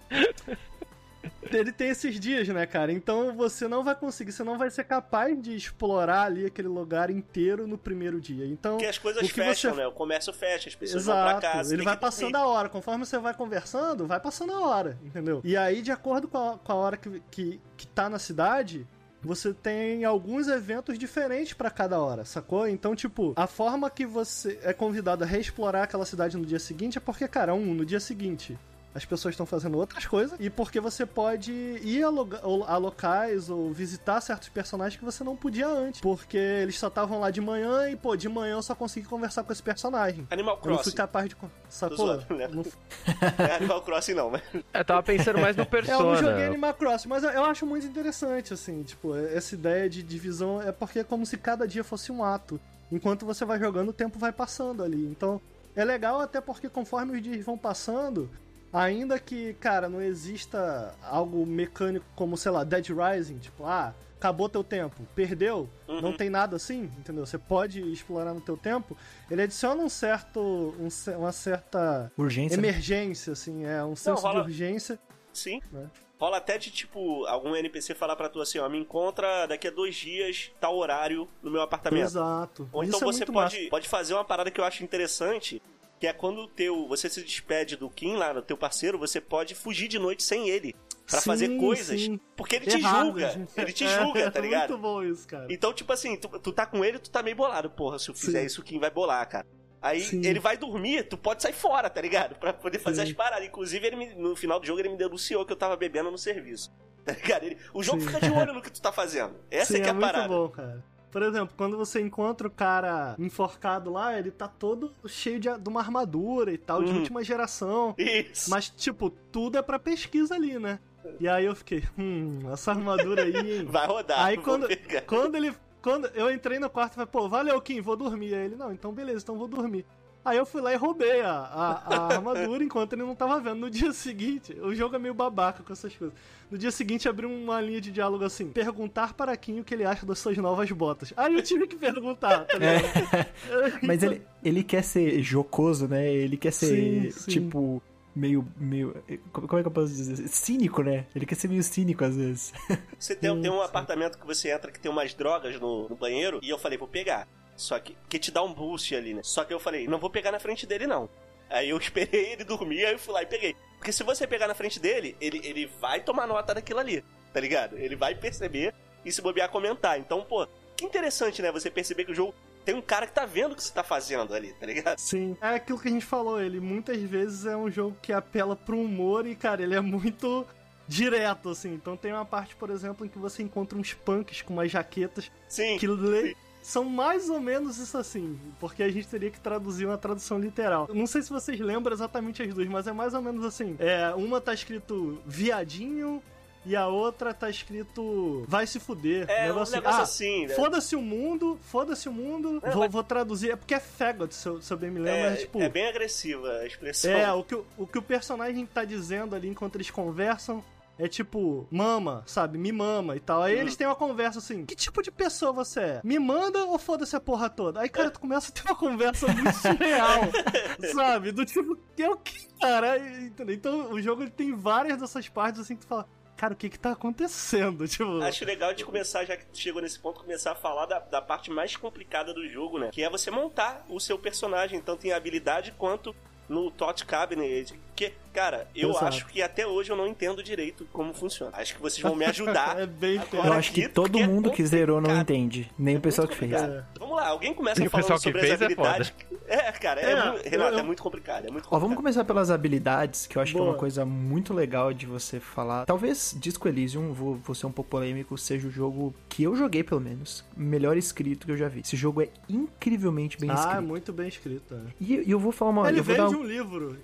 Ele tem esses dias, né, cara? Então você não vai conseguir, você não vai ser capaz de explorar ali aquele lugar inteiro no primeiro dia. Então, Porque as coisas o que fecham, você- né? O comércio fecha, as pessoas vão pra Exato, casa. ele vai passando dormir. a hora. Conforme você vai conversando, vai passando a hora, entendeu? E aí, de acordo com a, com a hora que, que, que tá na cidade, você tem alguns eventos diferentes pra cada hora, sacou? Então, tipo, a forma que você é convidado a reexplorar aquela cidade no dia seguinte é porque, cara, um, no dia seguinte. As pessoas estão fazendo outras coisas e porque você pode ir a, loga- a locais ou visitar certos personagens que você não podia antes, porque eles só estavam lá de manhã e, pô, de manhã eu só consegui conversar com esse personagem. Animal Eu não fui Crossing. capaz de. Sacou? zoando, né? Não- *laughs* é Animal Crossing não, mas... Eu tava pensando mais no *laughs* É, eu não joguei Animal Crossing, mas eu, eu acho muito interessante, assim, tipo, essa ideia de divisão é porque é como se cada dia fosse um ato. Enquanto você vai jogando, o tempo vai passando ali. Então, é legal até porque conforme os dias vão passando, ainda que, cara, não exista algo mecânico como, sei lá, Dead Rising, tipo, ah, acabou teu tempo, perdeu, não tem nada assim, entendeu? Você pode explorar no teu tempo. Ele adiciona um certo, um uma certa Urgência. né? emergência, assim, é um senso rola- de urgência. Sim. Né? Rola até de, tipo, algum NPC falar pra tu assim, ó, me encontra daqui a dois dias, tal horário, no meu apartamento. Exato. Ou Isso então é você muito pode, massa. pode fazer uma parada que eu acho interessante, que é quando o teu, você se despede do Kim lá, do teu parceiro, você pode fugir de noite sem ele. Pra Sim, fazer coisas. sim. Porque ele te Errado, julga. gente. *laughs* Ele te É, julga, tá é ligado? Muito bom isso, cara. Então, tipo assim, tu, tu tá com ele, tu tá meio bolado. Porra, se eu fizer Sim. isso, o Kim vai bolar, cara. Aí Sim. ele vai dormir, tu pode sair fora, tá ligado? Pra poder fazer Sim. as paradas. Inclusive, ele me- no final do jogo, ele me denunciou que eu tava bebendo no serviço. *laughs* Tá ligado? Ele- o jogo Sim. fica de olho no que tu tá fazendo. *laughs* Essa é que é a muito parada. bom, cara. Por exemplo, quando você encontra o cara enforcado lá, ele tá todo cheio de, de uma armadura e tal, de Uhum. última geração. Isso. Mas, tipo, tudo é pra pesquisa ali, né? E aí eu fiquei, hum, essa armadura aí, hein? *laughs* Vai rodar. Aí quando, quando ele. Quando eu entrei no quarto e falei, pô, valeu, Kim, vou dormir. Aí ele, não, então beleza, então vou dormir. Aí eu fui lá e roubei a, a, a armadura enquanto ele não tava vendo. No dia seguinte, o jogo é meio babaca com essas coisas. No dia seguinte abriu uma linha de diálogo assim: perguntar para Kim o que ele acha das suas novas botas. Aí eu tive que perguntar, tá ligado? É. *laughs* Mas ele, ele quer ser jocoso, né? Ele quer ser, Sim, sim. tipo, meio, meio. Como como é que eu posso dizer? Cínico, né? Ele quer ser meio cínico às vezes. Você tem, tem um apartamento que você entra que tem umas drogas no, no banheiro e eu falei, vou pegar. Só que, que te dá um boost ali, né? Só que eu falei, não vou pegar na frente dele, não. Aí eu *laughs* esperei ele dormir, aí eu fui lá e peguei. Porque se você pegar na frente dele, ele, ele vai tomar nota daquilo ali, tá ligado? Ele vai perceber e se bobear comentar. Então, pô, que interessante, né? Você perceber que o jogo tem um cara que tá vendo o que você tá fazendo ali, tá ligado? Sim, é aquilo que a gente falou, ele muitas vezes é um jogo que apela pro humor e, cara, ele é muito direto, assim. Então tem uma parte, por exemplo, em que você encontra uns punks com umas jaquetas Sim. que le- são mais ou menos isso assim, porque a gente teria que traduzir uma tradução literal. Não sei se vocês lembram exatamente as duas, mas é mais ou menos assim. É, uma tá escrito viadinho e a outra tá escrito vai se fuder. É, um negócio negócio ah, assim, né? Foda-se o mundo, foda-se o mundo. É, vou, mas- vou traduzir, é porque é faggot, se eu, se eu bem me lembro, É, mas tipo. é bem agressiva a expressão. É, o que, o- o que o personagem tá dizendo ali enquanto eles conversam é tipo, mama, sabe? Me mama e tal. Aí Uhum. eles têm uma conversa assim: que tipo de pessoa você é? Me manda ou foda-se a porra toda? Aí, cara, tu começa a ter uma conversa muito *laughs* surreal, sabe? Do tipo, é o que, cara? Então, o jogo ele tem várias dessas partes assim que tu fala. Cara, o que que tá acontecendo? *laughs* Tipo, Acho legal de começar, já que tu chegou nesse ponto, começar a falar da, da parte mais complicada do jogo, né? Que é você montar o seu personagem, tanto em habilidade quanto no Tot Cabinet. Que, cara, eu Exato. acho que até hoje eu não entendo direito como funciona. Acho que vocês vão me *laughs* ajudar. é bem Agora Eu acho que aqui, todo é mundo que zerou não entende. Nem o pessoal que fez. complicado. Vamos lá, alguém começa E o falando pessoal que sobre fez as é habilidades. É, cara, é, É, mu- Renato, eu- é muito complicado. É muito Ó, complicado. vamos começar pelas habilidades, que eu acho que é Boa. uma coisa muito legal de você falar. Talvez Disco Elysium, vou, vou ser um pouco polêmico, seja o jogo que eu joguei, pelo menos, melhor escrito que eu já vi. Esse jogo é incrivelmente bem ah, é escrito. muito bem escrito. é. E, e eu vou falar uma... Ele eu vou veio dar de um- livro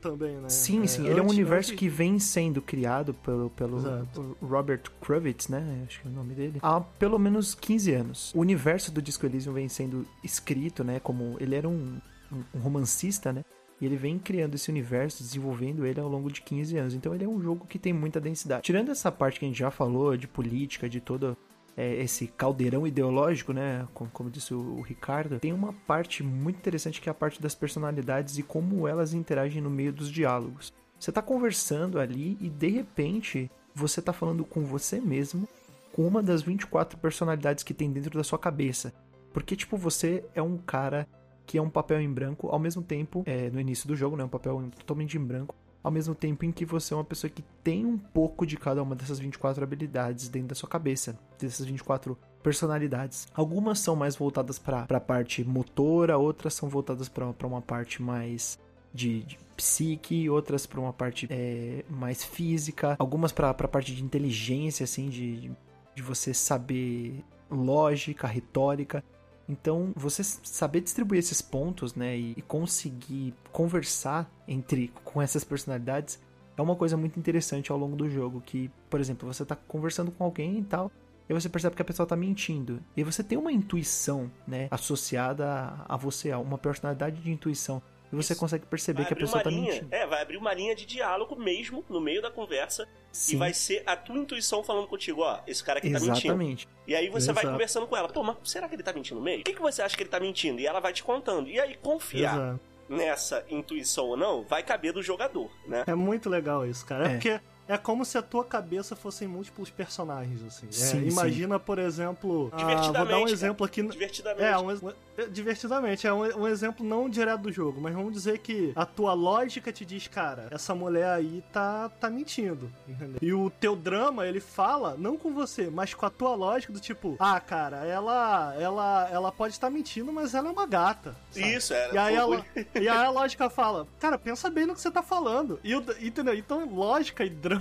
também, né? Sim, sim. Ele é um antes- universo antes- que vem sendo criado pelo, pelo Exato. Robert Kruvitz, né? Acho que é o nome dele. Há pelo menos 15 anos. O universo do Disco Elysium vem sendo escrito, né? Como ele era um, um- romancista, né? E ele vem criando esse universo, desenvolvendo ele ao longo de 15 anos. Então ele é um jogo que tem muita densidade. Tirando essa parte que a gente já falou, de política, de todo é, esse caldeirão ideológico, né? Como, como disse o, o Ricardo, tem uma parte muito interessante que é a parte das personalidades e como elas interagem no meio dos diálogos. Você tá conversando ali e de repente você tá falando com você mesmo, com uma das 24 personalidades que tem dentro da sua cabeça. Porque, tipo, você é um cara que é um papel em branco, ao mesmo tempo, é, no início do jogo, né? Um papel totalmente em branco, ao mesmo tempo em que você é uma pessoa que tem um pouco de cada uma dessas 24 habilidades dentro da sua cabeça, dessas 24 personalidades. Algumas são mais voltadas para a parte motora, outras são voltadas para uma parte mais de, de psique, outras para uma parte é, mais física, algumas para a parte de inteligência, assim, de, de você saber lógica, retórica. Então, você saber distribuir esses pontos, né, e, e conseguir conversar entre com essas personalidades é uma coisa muito interessante ao longo do jogo. Que, por exemplo, você tá conversando com alguém e tal, e você percebe que a pessoa tá mentindo. E você tem uma intuição, né, associada a você, uma personalidade de intuição. E você Isso. consegue perceber vai que a pessoa tá linha, mentindo. É, vai abrir uma linha de diálogo mesmo no meio da conversa. Sim. E vai ser a tua intuição falando contigo, ó, esse cara aqui Exatamente. tá mentindo. E aí você Exato. vai conversando com ela, pô, mas será que ele tá mentindo mesmo? O que, que você acha que ele tá mentindo? E ela vai te contando. E aí confiar. Exato. Nessa intuição ou não, vai caber do jogador, né? É muito legal isso, cara. É, é porque é como se a tua cabeça fossem múltiplos personagens, assim. É, sim, imagina, sim. por exemplo. Divertidamente. Ah, vou dar um exemplo aqui. Divertidamente. É, um, é, divertidamente. É um, um, exemplo não direto do jogo, mas vamos dizer que a tua lógica te diz, cara, essa mulher aí tá, tá mentindo, entendeu? E o teu drama, ele fala, não com você, mas com a tua lógica do tipo, ah, cara, ela ela, ela pode estar mentindo, mas ela é uma gata. Sabe? Isso, é. E aí, ela, *laughs* e aí a lógica fala, cara, pensa bem no que você tá falando. E, entendeu? Então, lógica e drama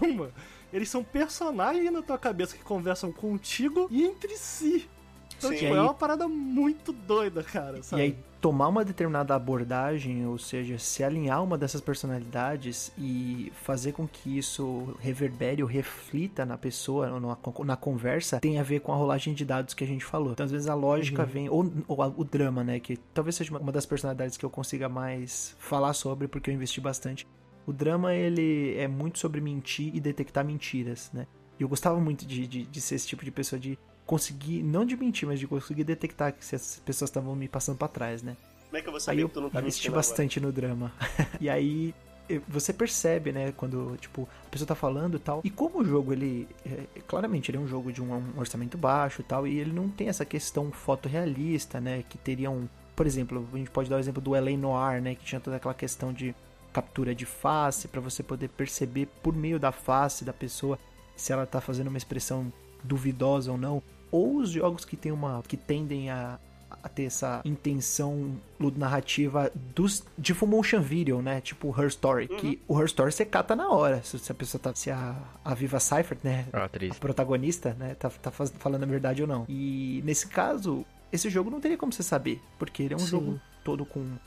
eles são personagens na tua cabeça que conversam contigo e entre si. Então, tipo, é uma parada muito doida, cara. Sabe? E aí, tomar uma determinada abordagem, ou seja, se alinhar uma dessas personalidades e fazer com que isso reverbere ou reflita na pessoa, na, na conversa, tem a ver com a rolagem de dados que a gente falou. Então, às vezes, a lógica uhum. vem, ou, ou a, o drama, né? Que talvez seja uma, uma das personalidades que eu consiga mais falar sobre, porque eu investi bastante o drama, ele é muito sobre mentir e detectar mentiras, né? E eu gostava muito de, de, de ser esse tipo de pessoa, de conseguir, não de mentir, mas de conseguir detectar que as pessoas estavam me passando para trás, né? Como é que eu vou saber aí que tu não tá mentindo bastante no drama. *laughs* e aí você percebe, né, quando, tipo, a pessoa tá falando e tal. E como o jogo, ele, é, claramente, ele é um jogo de um, um, orçamento baixo e tal, e ele não tem essa questão fotorrealista, né, que teria um... Por exemplo, a gente pode dar o exemplo do L.A. Noir, né, que tinha toda aquela questão de captura de face para você poder perceber por meio da face da pessoa se ela está fazendo uma expressão duvidosa ou não. Ou os jogos que tem uma que tendem a, a ter essa intenção narrativa dos de full motion video, né? Tipo Her Story, uhum. que o Her Story você cata na hora, se, se a pessoa tá se a, a Viva Seifert, né, a, atriz. a protagonista, né, tá, tá faz, falando a verdade ou não. E nesse caso, esse jogo não teria como você saber, porque ele é um Sim. jogo todo com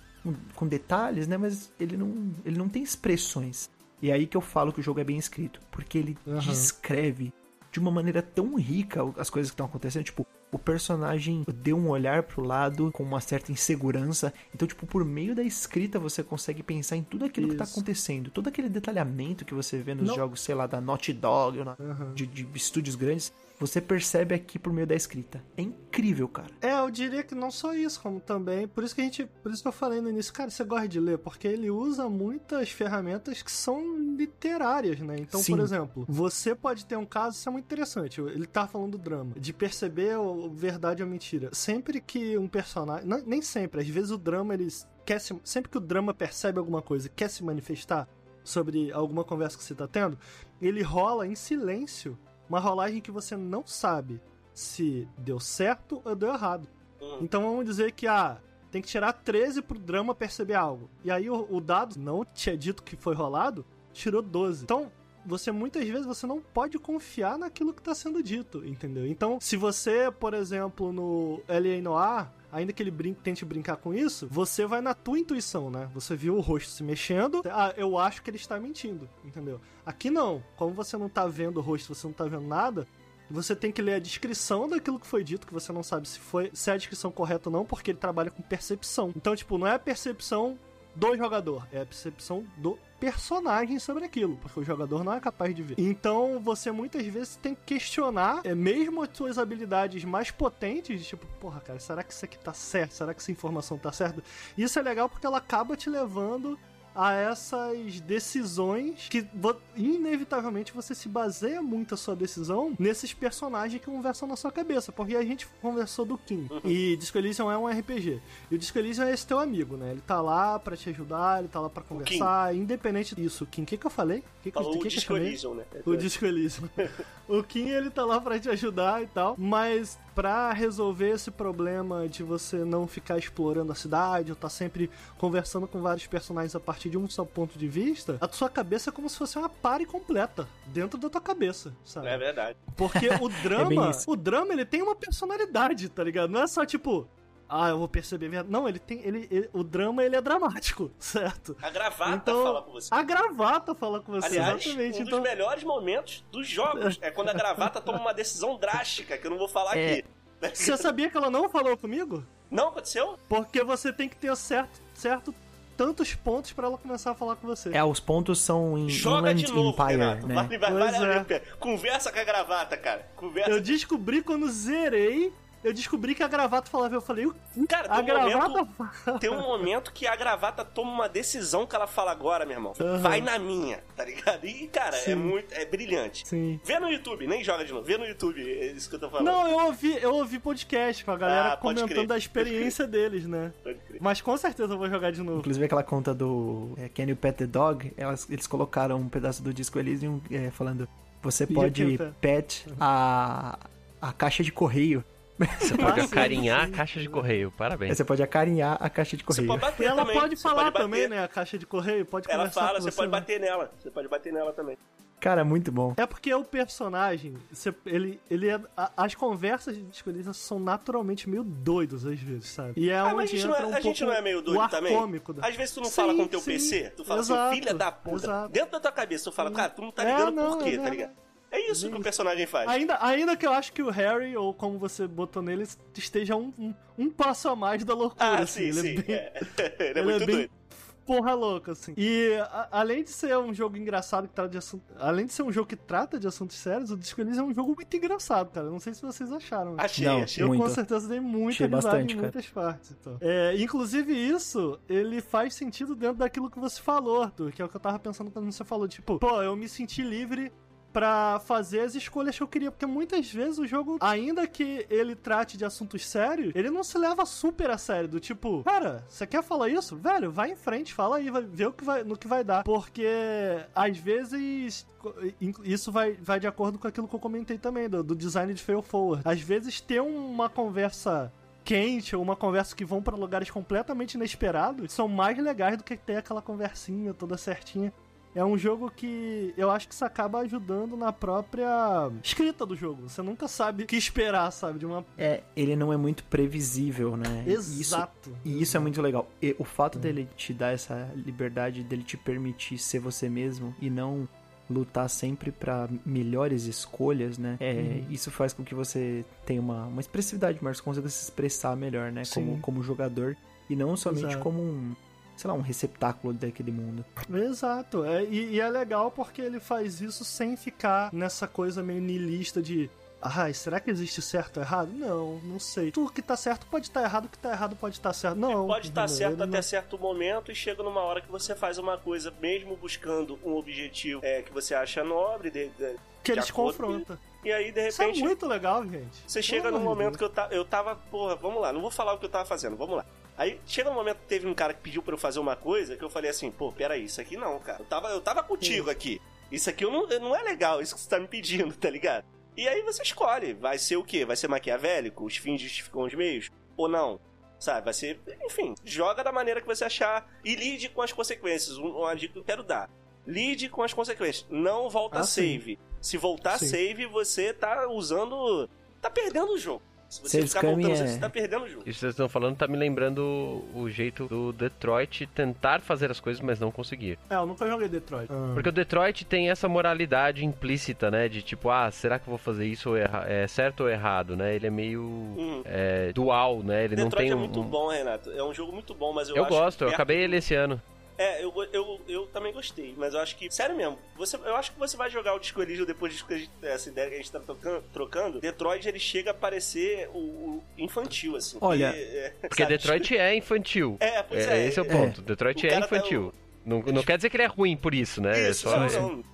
com detalhes, né? Mas ele não, ele não tem expressões. E é aí que eu falo que o jogo é bem escrito, porque ele uhum. descreve de uma maneira tão rica as coisas que estão acontecendo, tipo, o personagem deu um olhar pro lado com uma certa insegurança. Então, tipo, por meio da escrita você consegue pensar em tudo aquilo Isso. que tá acontecendo. Todo aquele detalhamento que você vê nos Não. jogos, sei lá, da Naughty Dog, uhum. de, de estúdios grandes você percebe aqui por meio da escrita. É incrível, cara. É, eu diria que não só isso, como também. Por isso que a gente. Por isso que eu falei no início, cara, você gosta de ler, porque ele usa muitas ferramentas que são literárias, né? Então, Sim. por exemplo, você pode ter um caso, isso é muito interessante. Ele tá falando do drama, de perceber o verdade ou mentira. Sempre que um personagem. Não, nem sempre, às vezes o drama, ele quer se, Sempre que o drama percebe alguma coisa quer se manifestar sobre alguma conversa que você tá tendo, ele rola em silêncio uma rolagem que você não sabe se deu certo ou deu errado. Hum. Então vamos dizer que ah, tem que tirar 13 pro drama perceber algo. E aí o, o dado não tinha dito que foi rolado, tirou 12. Então, você muitas vezes você não pode confiar naquilo que está sendo dito, entendeu? Então, se você, por exemplo, no L.A. Noir, ainda que ele brinque, tente brincar com isso, você vai na tua intuição, né? Você viu o rosto se mexendo, ah, eu acho que ele está mentindo, entendeu? Aqui não. Como você não tá vendo o rosto, você não tá vendo nada, você tem que ler a descrição daquilo que foi dito, que você não sabe se foi se é a descrição correta ou não, porque ele trabalha com percepção. Então, tipo, não é a percepção do jogador, é a percepção do personagem sobre aquilo, porque o jogador não é capaz de ver. Então você muitas vezes tem que questionar, é, mesmo as suas habilidades mais potentes, tipo, porra, cara, será que isso aqui tá certo? Será que essa informação tá certa? Isso é legal porque ela acaba te levando a essas decisões que inevitavelmente você se baseia muito a sua decisão nesses personagens que conversam na sua cabeça, porque a gente conversou do Kim uhum. e Disco Elysium é um RPG. E o Disco Elysium é esse teu amigo, né? Ele tá lá para te ajudar, ele tá lá para conversar, independente disso. Kim, o que que eu falei? Que que, Falou que, o Disco Elysium, né? O Disco Elysium. *laughs* o Kim, ele tá lá para te ajudar e tal, mas pra resolver esse problema de você não ficar explorando a cidade, ou tá sempre conversando com vários personagens a partir de um só ponto de vista, a sua cabeça é como se fosse uma pare completa dentro da tua cabeça, sabe? É verdade. Porque o *laughs* bem drama, isso. o drama ele tem uma personalidade, tá ligado? Não é só tipo, ah, eu vou perceber. Não, ele tem, ele, ele- o drama ele é dramático, *laughs* certo? A gravata Então, fala com você. A gravata fala com você, Aliás, exatamente. um então, dos melhores momentos dos jogos é quando a gravata toma uma decisão drástica, que eu não vou falar É. aqui. você sabia que ela não falou comigo? Não aconteceu? Porque você tem que ter certo, certo tantos pontos pra ela começar a falar com você. É, os pontos são em Joga Inland de novo, Empire, Renato. né? Vai, vai, vai, é. Conversa com a gravata, cara. Conversa. Eu descobri quando zerei, eu descobri que a gravata falava, eu falei, "O? Cara, a tem um, gravata momento, tem um momento que a gravata toma uma decisão que ela fala agora, meu irmão. Aham. Vai na minha, tá ligado? E, cara, é Sim. muito. É brilhante. Sim. Vê no YouTube, nem joga de novo. Vê no YouTube, é isso que eu tô falando. Não, eu ouvi, eu ouvi podcast com a galera Ah, comentando crer, da experiência deles, né? Pode crer. Mas com certeza eu vou jogar de novo. Inclusive aquela conta do é, Can You Pet the Dog, elas- eles colocaram um pedaço do disco Elysium é, falando você pode can pet a, a caixa de correio. Você pode Ah, sim, acarinhar sim. a caixa de correio. Parabéns. Você pode acarinhar a caixa de Você correio. pode bater Ela também. pode você falar pode bater. também, né? A caixa de correio, pode Ela conversar fala, com você você, pode né? bater nela. Você pode bater nela também. Cara, muito bom. É porque o personagem, você- ele, ele é, a- as conversas de escolhidas são naturalmente meio doidos às vezes, sabe? E é Ah, onde gente, entra não é, um a gente pouco não é meio o doido também? cômico da... Às vezes tu não Sim, fala com teu sim. PC, tu fala Exato, assim, filha da puta. exato. Dentro da tua cabeça, tu fala, cara, tu não tá É, ligando não, por quê, é, tá ligado? É isso que o personagem faz. Ainda, ainda que eu acho que o Harry, ou como você botou nele, esteja um, um, um passo a mais da loucura, ah, assim. sim, ele sim. é *laughs* bem, é. Ele é ele muito é bem doido. porra louca, assim. E a- além de ser um jogo engraçado que trata de assunto, além de ser um jogo que trata de assuntos sérios, o Disco Elysium é um jogo muito engraçado, cara. Não sei se vocês acharam. Achei, Não, achei. Eu muito. com certeza dei muita Achei risada bastante, em cara. muitas partes. Então. É, inclusive isso, ele faz sentido dentro daquilo que você falou, Arthur, que é o que eu tava pensando quando você falou, tipo, pô, eu me senti livre pra fazer as escolhas que eu queria, porque muitas vezes o jogo, ainda que ele trate de assuntos sérios, ele não se leva super a sério, do tipo, cara, você quer falar isso? Velho, vai em frente, fala aí, vai ver o que vai, no que vai dar, porque às vezes isso vai, vai de acordo com aquilo que eu comentei também, do, do design de fail forward. Às vezes ter uma conversa quente ou uma conversa que vão pra lugares completamente inesperados são mais legais do que ter aquela conversinha toda certinha. É um jogo que eu acho que isso acaba ajudando na própria escrita do jogo. Você nunca sabe o que esperar, sabe? De uma. É, ele não é muito previsível, né? Isso, Exato. e isso é muito legal. E o fato dele te dar essa liberdade, dele te permitir ser você mesmo e não lutar sempre pra melhores escolhas, né? É, Uhum. Isso faz com que você tenha uma, uma expressividade maior, você consiga se expressar melhor, né? Como, como jogador e não somente Exato. como um, sei lá, um receptáculo daquele mundo. Exato. É, e, e é legal porque ele faz isso sem ficar nessa coisa meio niilista de. Ah, será que existe certo ou errado? Não, não sei. Tudo que tá certo pode estar errado, o que tá errado pode estar certo. Não. Pode estar entendeu? certo até não- certo momento e chega numa hora que você faz uma coisa, mesmo buscando um objetivo é, que você acha nobre, de, de- Que de eles acordo confrontam. e aí de Isso é repente muito legal, gente. você chega num momento que eu, ta, eu tava, porra, vamos lá, não vou falar o que eu tava fazendo, vamos lá. Aí chega um momento que teve um cara que pediu pra eu fazer uma coisa que eu falei assim, pô, peraí, isso aqui não, cara. Eu tava, eu tava contigo aqui. Isso aqui eu não, não é legal, isso que você tá me pedindo, *laughs* tá ligado? E aí você escolhe, vai ser o quê? Vai ser maquiavélico? Os fins justificam os meios? Ou não? Sabe, vai ser. Enfim, joga da maneira que você achar e lide com as consequências. Um- Uma dica que eu quero dar. Lide com as consequências. Não volta Ah, sim. save. Se voltar Sim. save, você tá usando. tá perdendo o jogo. Se você Save ficar voltando, é- você tá perdendo o jogo. Isso que vocês estão falando tá me lembrando o jeito do Detroit tentar fazer as coisas, mas não conseguir. É, eu nunca joguei Detroit. Porque o Detroit tem essa moralidade implícita, né? De tipo, ah, será que eu vou fazer isso ou erra é certo ou errado, né? Ele é meio Hum. é, dual, né? Ele não Detroit tem é um. muito um- bom, Renato. É um jogo muito bom, mas eu, Eu acho gosto, que eu perto acabei do- ele esse ano. É, eu, eu, eu também gostei, mas eu acho que, sério mesmo, você, eu acho que você vai jogar o Disco Elysium depois disso que a gente- essa ideia que a gente tá trocando, trocando. Detroit ele chega a parecer o, o infantil, assim. Olha, E, é, *laughs* Porque? Detroit é infantil. É, pois É, é. esse é o é, ponto. Detroit O é tá- infantil. Não, não quer dizer que ele é ruim por isso, né? É Isso, só- não, não.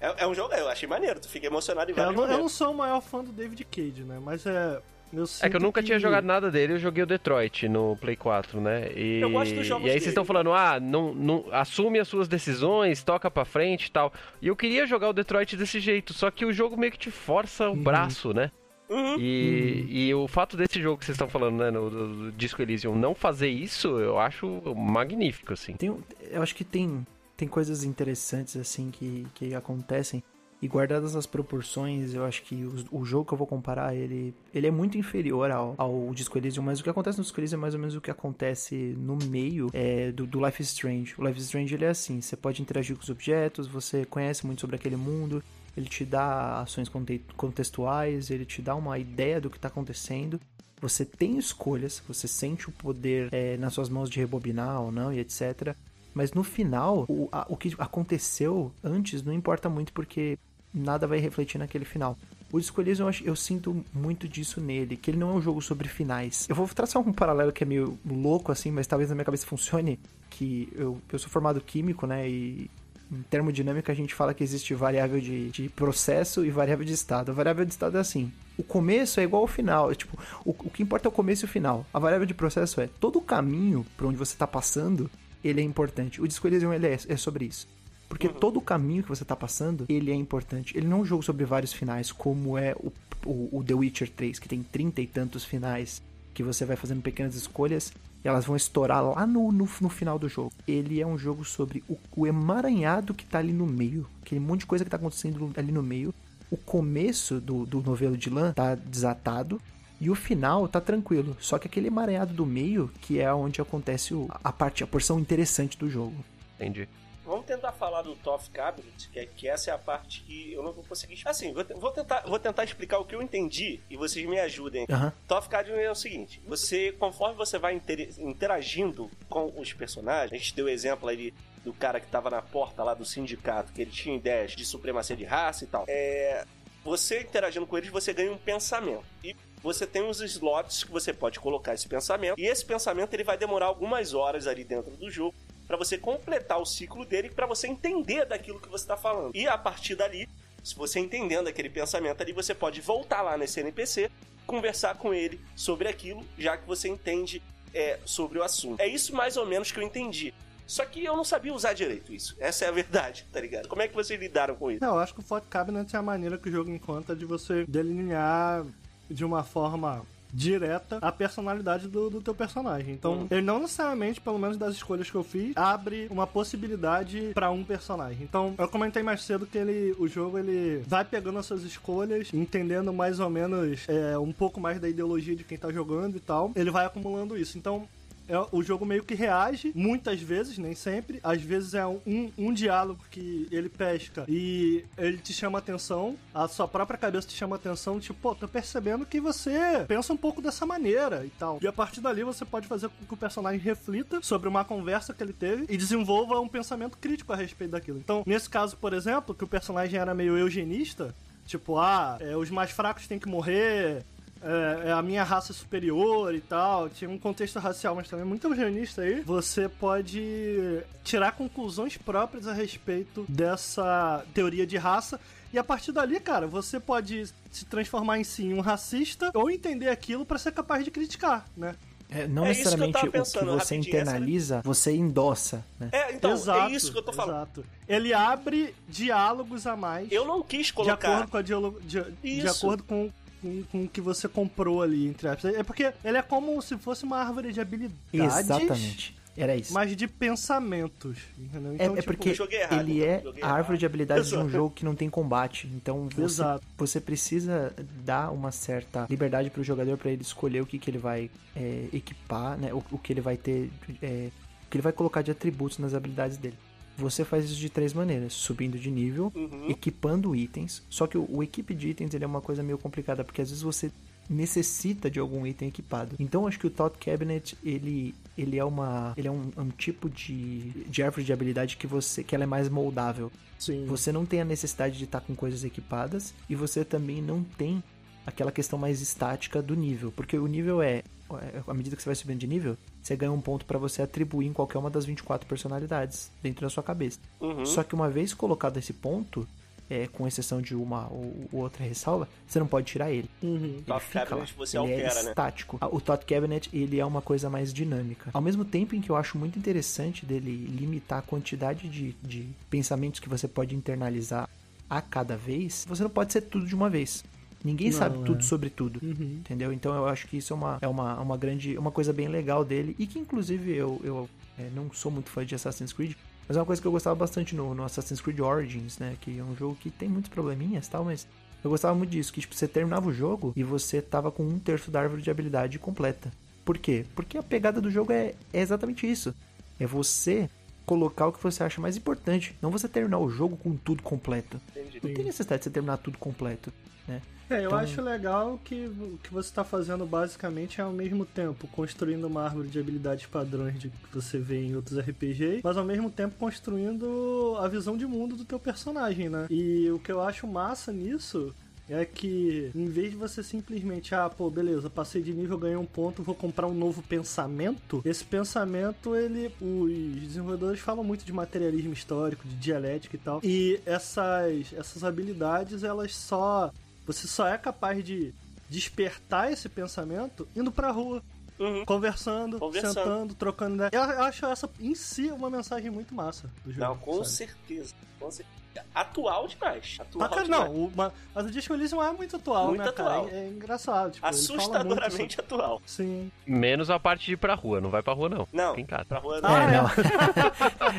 É, é um jogo, eu achei maneiro, tu fica emocionado em É, eu, vários não, eu não sou o maior fã do David Cage, né? Mas é. Eu É que eu nunca tinha jogado nada dele, eu joguei o Detroit no Play 4, né? E, Eu gosto dos jogos e aí vocês estão falando, ah, não, não, assume as suas decisões, toca pra frente e tal. E eu queria jogar o Detroit desse jeito, só que o jogo meio que te força Uhum. o braço, né? Uhum. E, e o fato desse jogo que vocês estão falando, né, no do, do Disco Elysium, não fazer isso, eu acho magnífico, assim. Tem, eu acho que tem, tem coisas interessantes, assim, que, que acontecem. E guardadas as proporções, eu acho que o, o jogo que eu vou comparar, ele, ele é muito inferior ao, ao Disco Elysium, mas o que acontece no Disco Elysium é mais ou menos o que acontece no meio é, do, do Life Strange. O Life Strange, ele é assim, você pode interagir com os objetos, você conhece muito sobre aquele mundo, ele te dá ações conte- contextuais, ele te dá uma ideia do que está acontecendo. Você tem escolhas, você sente o poder é, nas suas mãos de rebobinar ou não e etc. Mas no final, o, a- o que aconteceu antes não importa muito porque nada vai refletir naquele final. O Disco Elysium, eu, eu sinto muito disso nele, que ele não é um jogo sobre finais. Eu vou traçar um paralelo que é meio louco assim, mas talvez na minha cabeça funcione, que eu, eu sou formado químico, né, e em termodinâmica a gente fala que existe variável de, de processo e variável de estado. A variável de estado é assim, o começo é igual ao final, é tipo, o, o que importa é o começo e o final. A variável de processo é todo o caminho para onde você está passando, ele é importante. O Disco Elysium ele é, é sobre isso. Porque todo o caminho que você tá passando, ele é importante. Ele não é um jogo sobre vários finais, como é o, o, o The Witcher 3, que tem trinta e tantos finais, que você vai fazendo pequenas escolhas e elas vão estourar lá no, no, no final do jogo. Ele é um jogo sobre o, o emaranhado que tá ali no meio, aquele monte de coisa que tá acontecendo ali no meio. O começo do, do novelo de lã tá desatado, e o final tá tranquilo. Só que aquele emaranhado do meio, que é onde acontece o- a parte, a porção interessante do jogo. Entendi. Vamos tentar falar do Top Cabinet, que, é- que essa é a parte que eu não vou conseguir. Assim, vou, vou tentar, vou tentar explicar o que eu entendi e vocês me ajudem. Aham. Top Cabinet é o seguinte: você, conforme você vai inter- interagindo com os personagens, a gente deu o exemplo ali do cara que tava na porta lá do sindicato, que ele tinha ideias de supremacia de raça e tal. É, você interagindo com eles, você ganha um pensamento. E você tem uns slots que você pode colocar esse pensamento. E esse pensamento ele vai demorar algumas horas ali dentro do jogo para você completar o ciclo dele, para você entender daquilo que você está falando. E a partir dali, se você entendendo aquele pensamento ali, você pode voltar lá nesse NPC, conversar com ele sobre aquilo, já que você entende é, sobre o assunto. É isso mais ou menos que eu entendi. Só que eu não sabia usar direito isso. Essa é a verdade, tá ligado? Como é que vocês lidaram com isso? Não, eu acho que o Fort Cabinet é a maneira que o jogo encontra de você delinear de uma forma direta a personalidade do, do teu personagem. Então, Uhum. ele não necessariamente, pelo menos das escolhas que eu fiz, abre uma possibilidade pra um personagem. Então, eu comentei mais cedo que ele, o jogo ele vai pegando as suas escolhas, entendendo mais ou menos é, um pouco mais da ideologia de quem tá jogando e tal. Ele vai acumulando isso. Então, é, o jogo meio que reage, muitas vezes, nem sempre. Às vezes é um, um diálogo que ele pesca e ele te chama atenção, a sua própria cabeça te chama atenção, tipo, pô, tô percebendo que você pensa um pouco dessa maneira e tal. E a partir dali você pode fazer com que o personagem reflita sobre uma conversa que ele teve e desenvolva um pensamento crítico a respeito daquilo. Então, nesse caso, por exemplo, que o personagem era meio eugenista, tipo, ah, é, os mais fracos têm que morrer, é, é a minha raça superior e tal. Tinha um contexto racial, mas também muito eugenista aí. Você pode tirar conclusões próprias a respeito dessa teoria de raça. E a partir dali, cara, você pode se transformar em si um racista ou entender aquilo pra ser capaz de criticar, né? É, não É isso que necessariamente tava o pensando, que você rapidinho, essa- internaliza, você endossa, né? É, então, exato, é isso que eu tô falando. Exato. Ele abre diálogos a mais. Eu não quis de colocar. acordo com a diálogo, de, de acordo com, com, com o que você comprou ali, entre aspas. É porque ele é como se fosse uma árvore de habilidades. Exatamente. Era isso. Mas de pensamentos, entendeu? É, Então, é tipo, porque errado, ele é a árvore de habilidades de um jogo que não tem combate. Então você, Exato. você precisa dar uma certa liberdade pro jogador para ele escolher o que, que ele vai é, equipar, né? O, o que ele vai ter, é, o que ele vai colocar de atributos nas habilidades dele. Você faz isso de três maneiras: subindo de nível, Uhum. equipando itens. Só que o, o equipe de itens ele é uma coisa meio complicada, porque às vezes você necessita de algum item equipado. Então acho que o Thought Cabinet ele, ele é uma ele é um, um tipo de, de árvore de habilidade que você que ela é mais moldável. sim. Você não tem a necessidade de estar com coisas equipadas e você também não tem aquela questão mais estática do nível, porque o nível é é, à medida que você vai subindo de nível, você ganha um ponto para você atribuir em qualquer uma das 24 personalidades dentro da sua cabeça. Uhum. Só que uma vez colocado esse ponto, é, com exceção de uma ou ou outra ressalva, você não pode tirar ele. Uhum. Ele fica lá. Você ele altera, é né? estático. O Thought Cabinet, ele é uma coisa mais dinâmica. Ao mesmo tempo em que eu acho muito interessante dele limitar a quantidade de, de pensamentos que você pode internalizar a cada vez, você não pode ser tudo de uma vez. Ninguém Não, sabe é. tudo sobre tudo. Uhum. Entendeu? Então eu acho que isso é uma, é uma, uma grande. uma coisa bem legal dele. E que inclusive eu, eu é, não sou muito fã de Assassin's Creed. Mas é uma coisa que eu gostava bastante no, no Assassin's Creed Origins, né? Que é um jogo que tem muitos probleminhas e tal, mas eu gostava muito disso. Que tipo, você terminava o jogo e você tava com um terço da árvore de habilidade completa. Por quê? Porque a pegada do jogo é, é exatamente isso. É você colocar o que você acha mais importante. Não você terminar o jogo com tudo completo. Entendi. Não tem necessidade de você terminar tudo completo, né? É, eu Então- acho legal que o que você está fazendo basicamente é ao mesmo tempo construindo uma árvore de habilidades padrões de que você vê em outros RPGs, mas ao mesmo tempo construindo a visão de mundo do teu personagem, né? E o que eu acho massa nisso é que em vez de você simplesmente, ah, pô, beleza, passei de nível, ganhei um ponto, vou comprar um novo pensamento, esse pensamento, ele. Os desenvolvedores falam muito de materialismo histórico, de dialética e tal. E essas, essas habilidades, elas só. Você só é capaz de despertar esse pensamento indo pra rua. Uhum. Conversando, Conversando. sentando, trocando ideia. Eu, acho essa em si uma mensagem muito massa do jogo. Não, com sabe? certeza. Com certeza. Atual demais. Atual Pra cara, demais. não, o, ma- mas o Disco Elysium é muito atual, Muito né, atual. cara? É, é engraçado. Tipo, Assustadoramente atual. Sim. Menos a parte de ir pra rua. Não vai pra rua, não. Não, Fica em casa. pra rua Ah, é, é. não.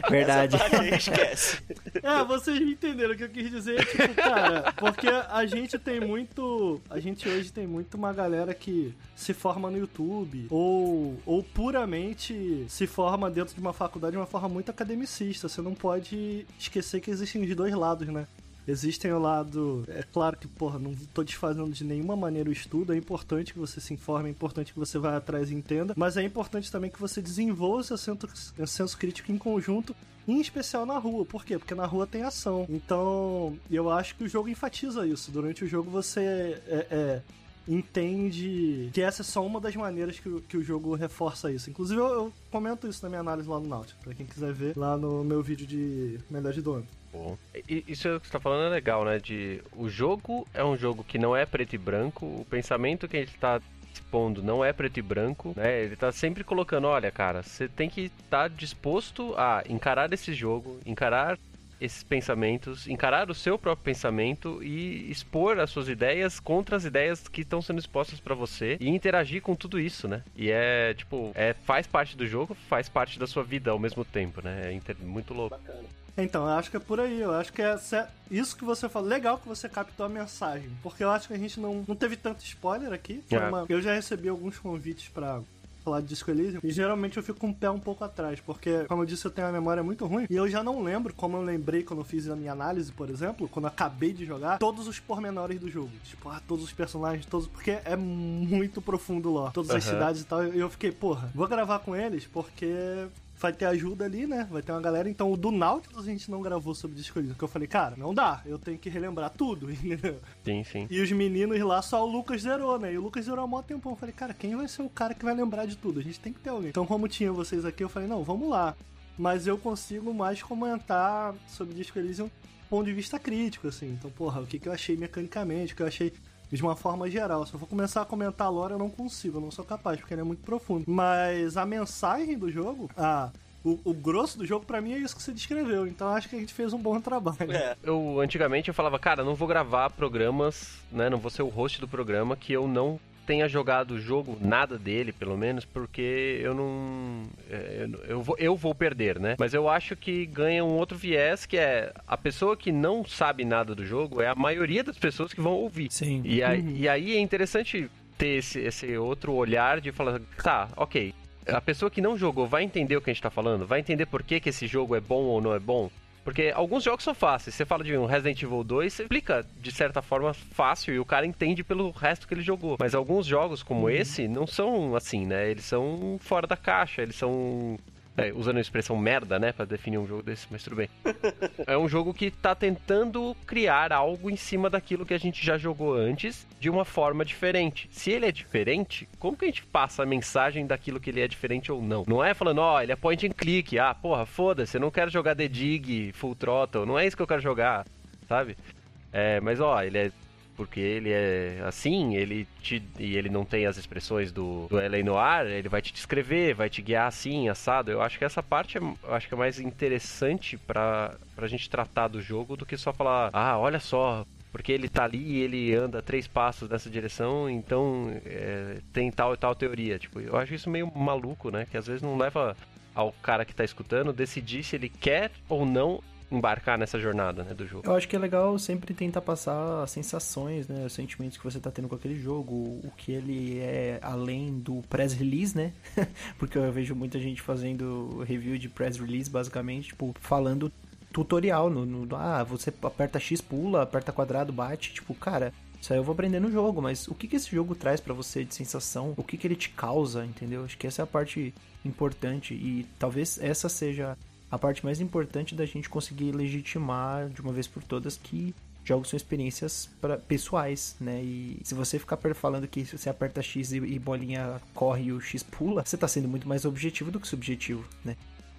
*laughs* Verdade. Essa parte aí esquece. *laughs* É, vocês me entenderam o que eu quis dizer, tipo, cara, porque a gente tem muito. A gente hoje tem muito uma galera que se forma no YouTube ou, ou puramente se forma dentro de uma faculdade de uma forma muito academicista. Você não pode esquecer que existem os dois lados, né? Existem o lado. É claro que, porra, não tô desfazendo de nenhuma maneira o estudo. É importante que você se informe, é importante que você vá atrás e entenda. Mas é importante também que você desenvolva o seu senso crítico em conjunto em especial na rua. Por quê? Porque na rua tem ação. Então, eu acho que o jogo enfatiza isso. Durante o jogo você é, é, entende que essa é só uma das maneiras que, o- que o jogo reforça isso. Inclusive, eu, eu comento isso na minha análise lá no Nautilus, pra quem quiser ver lá no meu vídeo de Melhor de Dono. Bom. E- Isso que você tá falando é legal, né? De o jogo é um jogo que não é preto e branco, o pensamento que ele tá expondo não é preto e branco, né? Ele tá sempre colocando, olha, cara, você tem que estar disposto a encarar esse jogo, encarar esses pensamentos, encarar o seu próprio pensamento e expor as suas ideias contra as ideias que estão sendo expostas pra você e interagir com tudo isso, né? E é tipo, é faz parte do jogo, faz parte da sua vida ao mesmo tempo, né? É inter- muito louco. Bacana. Então, eu acho que é por aí. Eu acho que é se- isso que você falou. Legal que você captou a mensagem. Porque eu acho que a gente não, não teve tanto spoiler aqui. É. uma- Eu já recebi alguns convites pra falar de Disco Elysium. E geralmente eu fico com o pé um pouco atrás. Porque, como eu disse, eu tenho uma memória muito ruim. E eu já não lembro, como eu lembrei quando eu fiz a minha análise, por exemplo, quando eu acabei de jogar, todos os pormenores do jogo. Tipo, ah, todos os personagens, todos. Porque é muito profundo lá. Todas as Aham. cidades e tal. E eu fiquei, porra, vou gravar com eles porque vai ter ajuda ali, né? Vai ter uma galera. Então o do Nautilus a gente não gravou sobre Disco Elysium. Que eu falei, cara, não dá. Eu tenho que relembrar tudo, *laughs* entendeu? Sim, sim. E os meninos lá, só o Lucas zerou, né? E o Lucas zerou há mó tempão. Eu falei, cara, quem vai ser o cara que vai lembrar de tudo? A gente tem que ter alguém. Então, como tinha vocês aqui, eu falei, não, vamos lá. Mas eu consigo mais comentar sobre Disco Elysium do ponto de vista crítico, assim. Então, porra, o que, que eu achei mecanicamente, o que eu achei de uma forma geral. Se eu for começar a comentar a lore, eu não consigo, eu não sou capaz, porque ele é muito profundo. Mas a mensagem do jogo, a, o, o grosso do jogo, pra mim, é isso que você descreveu. Então, eu acho que a gente fez um bom trabalho. É, Eu antigamente eu falava, cara, não vou gravar programas, né? Não vou ser o host do programa que eu não tenha jogado o jogo, nada dele, pelo menos, porque eu não. é, Eu, eu vou, eu vou perder, né? Mas eu acho que ganha um outro viés que é a pessoa que não sabe nada do jogo é a maioria das pessoas que vão ouvir. Sim. E aí, e aí é interessante ter esse, esse outro olhar de falar, tá, ok. A pessoa que não jogou vai entender o que a gente tá falando? Vai entender por que, que esse jogo é bom ou não é bom? Porque alguns jogos são fáceis. Você fala de um Resident Evil 2, você explica de certa forma fácil e o cara entende pelo resto que ele jogou. Mas alguns jogos como esse não são assim, né? Eles são fora da caixa, eles são. É, usando a expressão merda, né? Pra definir um jogo desse, mas tudo bem. *laughs* É um jogo que tá tentando criar algo em cima daquilo que a gente já jogou antes de uma forma diferente. Se ele é diferente, como que a gente passa a mensagem daquilo que ele é diferente ou não? Não é falando, ó, ele é point and click, ah, porra, foda-se, eu não quero jogar The Dig, Full Throttle, não é isso que eu quero jogar, sabe? É, mas ó, ele é porque ele é assim, ele te, e ele não tem as expressões do, do L.A. Noir, ele vai te descrever, vai te guiar assim, assado. Eu acho que essa parte é, acho que é mais interessante pra, pra gente tratar do jogo do que só falar, ah, olha só, porque ele tá ali e ele anda três passos nessa direção, então é, tem tal e tal teoria. Tipo, eu acho isso meio maluco, né? Que às vezes não leva ao cara que tá escutando decidir se ele quer ou não embarcar nessa jornada né, do jogo. Eu acho que é legal sempre tentar passar as sensações, né, os sentimentos que você tá tendo com aquele jogo, o que ele é além do press release, né? *laughs* Porque eu vejo muita gente fazendo review de press release, basicamente, tipo, falando tutorial no, no ah, você aperta X, pula, aperta quadrado, bate, tipo, cara, isso aí eu vou aprender no jogo, mas o que, que esse jogo traz para você de sensação? O que, que ele te causa, entendeu? Acho que essa é a parte importante e talvez essa seja a parte mais importante da gente conseguir legitimar de uma vez por todas que jogos são experiências pra, pessoais, né? E se você ficar falando que você aperta X e, e bolinha corre e o X pula, você tá sendo muito mais objetivo do que subjetivo, né?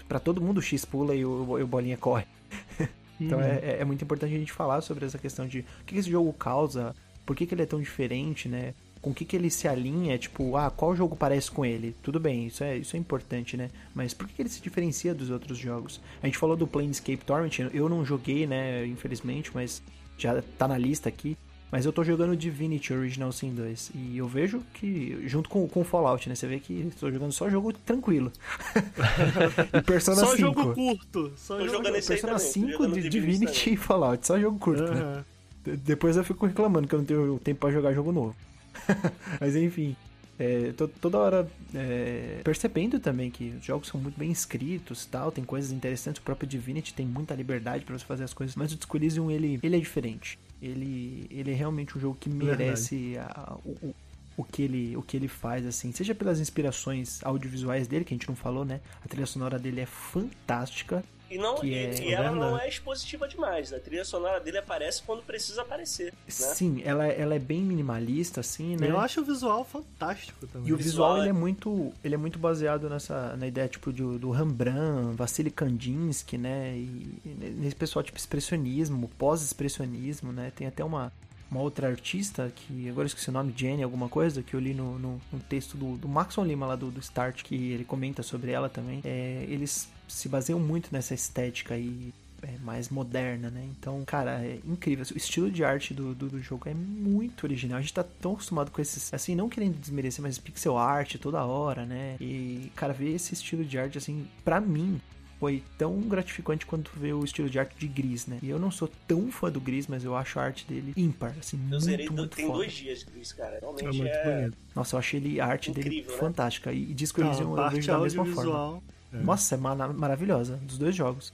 Para todo mundo o X pula e o, o bolinha corre. *laughs* então uhum. é, é, muito importante a gente falar sobre essa questão de o que esse jogo causa, por que, que ele é tão diferente, né? Com o que, que ele se alinha, tipo, ah, qual jogo parece com ele? Tudo bem, isso é, isso é importante, né? Mas por que, que ele se diferencia dos outros jogos? A gente falou do Planescape Torment, eu não joguei, né, infelizmente, mas já tá na lista aqui. Mas eu tô jogando Divinity Original Sin 2. E eu vejo que, junto com, com Fallout, né? Você vê que estou jogando só jogo tranquilo. *laughs* e Persona só 5. jogo curto. Só tô jogo jogando esse Persona 5, de Divinity e Fallout. Só jogo curto, uhum. né? Depois eu fico reclamando que eu não tenho tempo para jogar jogo novo. *laughs* Mas enfim, é, tô, toda hora é, percebendo também que os jogos são muito bem escritos tal, tem coisas interessantes. O próprio Divinity tem muita liberdade para você fazer as coisas, mas o Disco Elysium ele, ele é diferente. Ele, ele é realmente um jogo que merece a, o, o que ele o que ele faz assim, seja pelas inspirações audiovisuais dele que a gente não falou, né? A trilha sonora dele é fantástica. E, não, e, é, e ela não é expositiva demais. A trilha sonora dele aparece quando precisa aparecer. Né? Sim, ela, ela é bem minimalista, assim, né? Eu acho o visual fantástico também. E o visual, ele é muito. Ele é muito baseado nessa na ideia, tipo, do, do Rembrandt, Vassili Kandinsky, né? E, nesse pessoal, tipo, expressionismo, pós-expressionismo, né? Tem até uma, uma outra artista, que agora eu esqueci o nome, Jenny, alguma coisa, que eu li no, no, no texto do, do Maxon Lima lá do, do Start, que ele comenta sobre ela também. É, eles se baseiam muito nessa estética aí é, mais moderna, né? Então, cara, é incrível. O estilo de arte do, do, do, jogo é muito original. A gente tá tão acostumado com esses, assim, não querendo desmerecer, mas pixel art toda hora, né? E, cara, ver esse estilo de arte, assim, pra mim, foi tão gratificante quanto ver o estilo de arte de Gris, né? E eu não sou tão fã do Gris, mas eu acho a arte dele ímpar, assim, eu muito, zerei, muito tem foda. dois dias Gris, cara. Realmente é... Nossa, eu achei ele, a arte Incrível, dele né? fantástica. E, e Disco Elysium eu vejo da mesma forma. É. Nossa, é maravilhosa, dos dois jogos.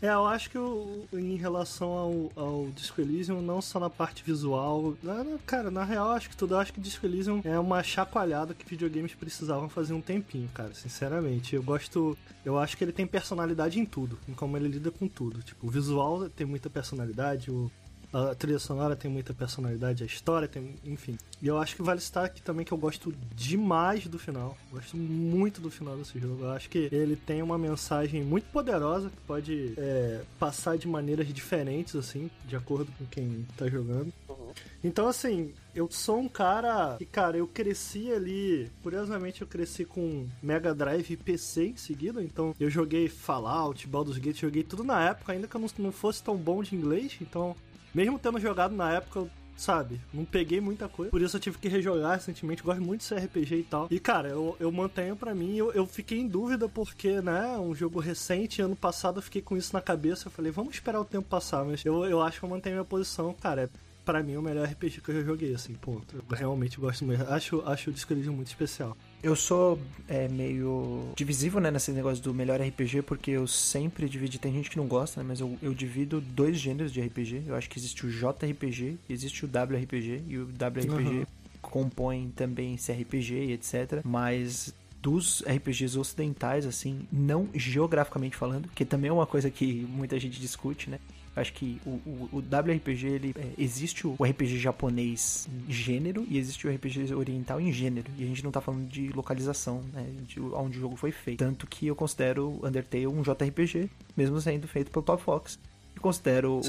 É, eu acho que eu, em relação ao, ao Disco Elysium, não só na parte visual. Cara, na real, acho que tudo. Eu acho que Disco Elysium é uma chacoalhada que videogames precisavam fazer um tempinho, cara. Sinceramente. Eu gosto. Eu acho que ele tem personalidade em tudo, em como ele lida com tudo. Tipo, o visual tem muita personalidade, o, a trilha sonora tem muita personalidade, a história tem, enfim. E eu acho que vale citar aqui também que eu gosto demais do final. Gosto muito do final desse jogo. Eu acho que ele tem uma mensagem muito poderosa que pode é, passar de maneiras diferentes, assim, de acordo com quem tá jogando. Uhum. Então, assim, eu sou um cara que, cara, eu cresci ali. Curiosamente, eu cresci com Mega Drive e PC em seguida. Então, eu joguei Fallout, Baldur's Gate, joguei tudo na época, ainda que eu não, não fosse tão bom de inglês. Então, mesmo tendo jogado na época, sabe? Não peguei muita coisa. Por isso eu tive que rejogar recentemente. Gosto muito de RPG e tal. E, cara, eu, eu mantenho para mim. Eu, eu fiquei em dúvida porque, né? Um jogo recente. Ano passado eu fiquei com isso na cabeça. Eu falei, vamos esperar o tempo passar. Mas eu, eu acho que eu mantenho minha posição. Cara, é para mim o melhor RPG que eu já joguei, assim, ponto. Eu realmente gosto muito. Acho, acho o Disco muito especial. Eu sou é, meio divisível, né, nesse negócio do melhor RPG, porque eu sempre dividi. Tem gente que não gosta, né, mas eu, eu divido dois gêneros de RPG. Eu acho que existe o JRPG existe o WRPG. E o WRPG uhum. compõe também CRPG e etc. Mas dos RPGs ocidentais, assim, não geograficamente falando, que também é uma coisa que muita gente discute, né? Acho que o, o, o WRPG, ele, é, existe o RPG japonês em gênero e existe o RPG oriental em gênero. E a gente não tá falando de localização, né? De onde o jogo foi feito. Tanto que eu considero Undertale um JRPG, mesmo sendo feito pelo Top Fox. E considero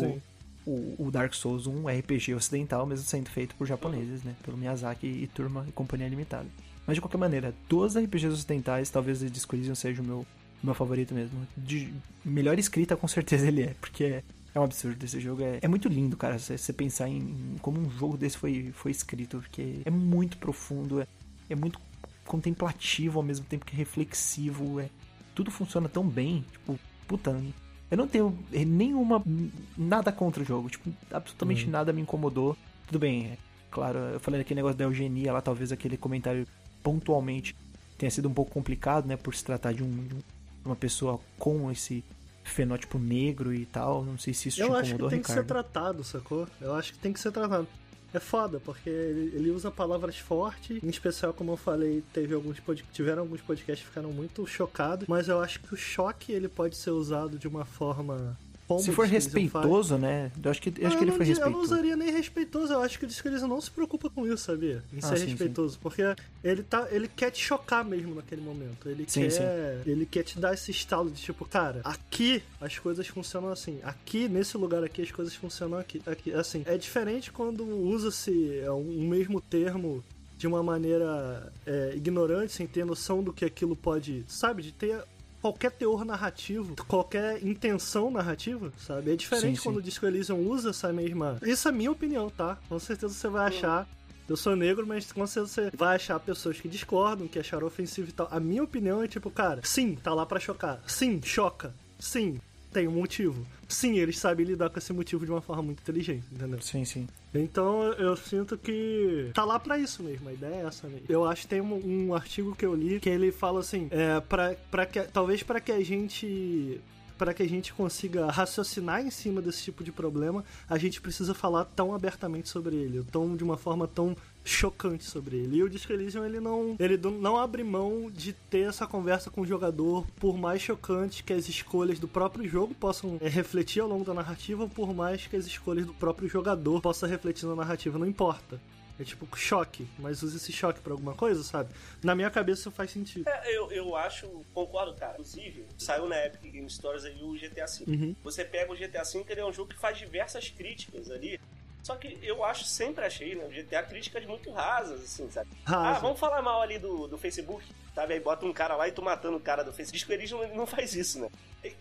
o, o, Dark Souls um RPG ocidental, mesmo sendo feito por japoneses, né? Pelo Miyazaki e turma e companhia limitada. Mas de qualquer maneira, dos RPGs ocidentais, talvez o Disco seja o meu, meu favorito mesmo. De melhor escrita, com certeza ele é, porque é É um absurdo esse jogo. É, é muito lindo, cara, você pensar em como um jogo desse foi, foi escrito, porque é muito profundo, é, é muito contemplativo ao mesmo tempo que reflexivo. É, tudo funciona tão bem. Tipo, puta, eu não tenho nenhuma. nada contra o jogo. Tipo, absolutamente uhum. nada me incomodou. Tudo bem, é, claro, eu falei aquele negócio da eugenia lá, talvez aquele comentário pontualmente tenha sido um pouco complicado, né? Por se tratar de, um, de uma pessoa com esse fenótipo negro e tal. Não sei se isso Eu te acho que tem Ricardo. que ser tratado, sacou? Eu acho que tem que ser tratado. É foda, porque ele, ele usa palavras fortes, em especial, como eu falei, teve alguns tiveram alguns podcasts que ficaram muito chocados, mas eu acho que o choque ele pode ser usado de uma forma como Se for respeitoso, né? Eu acho que, eu acho que ele foi respeitoso. Eu não usaria nem respeitoso, eu acho que o Disco não se preocupa com isso, sabia? Em ah, ser sim, respeitoso. Sim. Porque ele, tá, ele quer te chocar mesmo naquele momento. Ele sim, quer. Ele quer te dar esse estalo de tipo, cara, aqui as coisas funcionam assim. Aqui, nesse lugar aqui, as coisas funcionam aqui. aqui assim. É diferente quando usa-se é, um mesmo termo de uma maneira é, ignorante, sem ter noção do que aquilo pode. Sabe? De ter qualquer teor narrativo, qualquer intenção narrativa, sabe? É diferente sim, quando sim. o Disco Elysium usa essa mesma. Isso é minha opinião, tá? Com certeza você vai achar. Eu sou negro, mas com certeza você vai achar pessoas que discordam, que acharam ofensivo e tal. A minha opinião é tipo, cara, sim, tá lá para chocar. Sim, choca. Sim, tem um motivo. Sim, eles sabem lidar com esse motivo de uma forma muito inteligente, entendeu? Sim, sim. Então eu sinto que tá lá para isso mesmo, a ideia é essa mesmo. Eu acho que tem um, um artigo que eu li que ele fala assim, é, pra, pra que, talvez para que a gente para que a gente consiga raciocinar em cima desse tipo de problema, a gente precisa falar tão abertamente sobre ele, tão de uma forma tão chocante sobre ele. E o Disco Elysium, ele não, ele não abre mão de ter essa conversa com o jogador, por mais chocante que as escolhas do próprio jogo possam é, refletir ao longo da narrativa, por mais que as escolhas do próprio jogador possam refletir na narrativa, não importa. É tipo choque, mas usa esse choque pra alguma coisa, sabe? Na minha cabeça isso faz sentido. É, eu, eu acho, concordo, cara. Inclusive, saiu na Epic Game Stories aí o GTA V. Uhum. Você pega o GTA V, ele é um jogo que faz diversas críticas ali só que eu acho, sempre achei, né? O GTA críticas muito rasas, assim, sabe? Rasa. Ah, vamos falar mal ali do, do Facebook, sabe? Aí bota um cara lá e tu matando o cara do Facebook. Diz que eles não, não faz isso, né?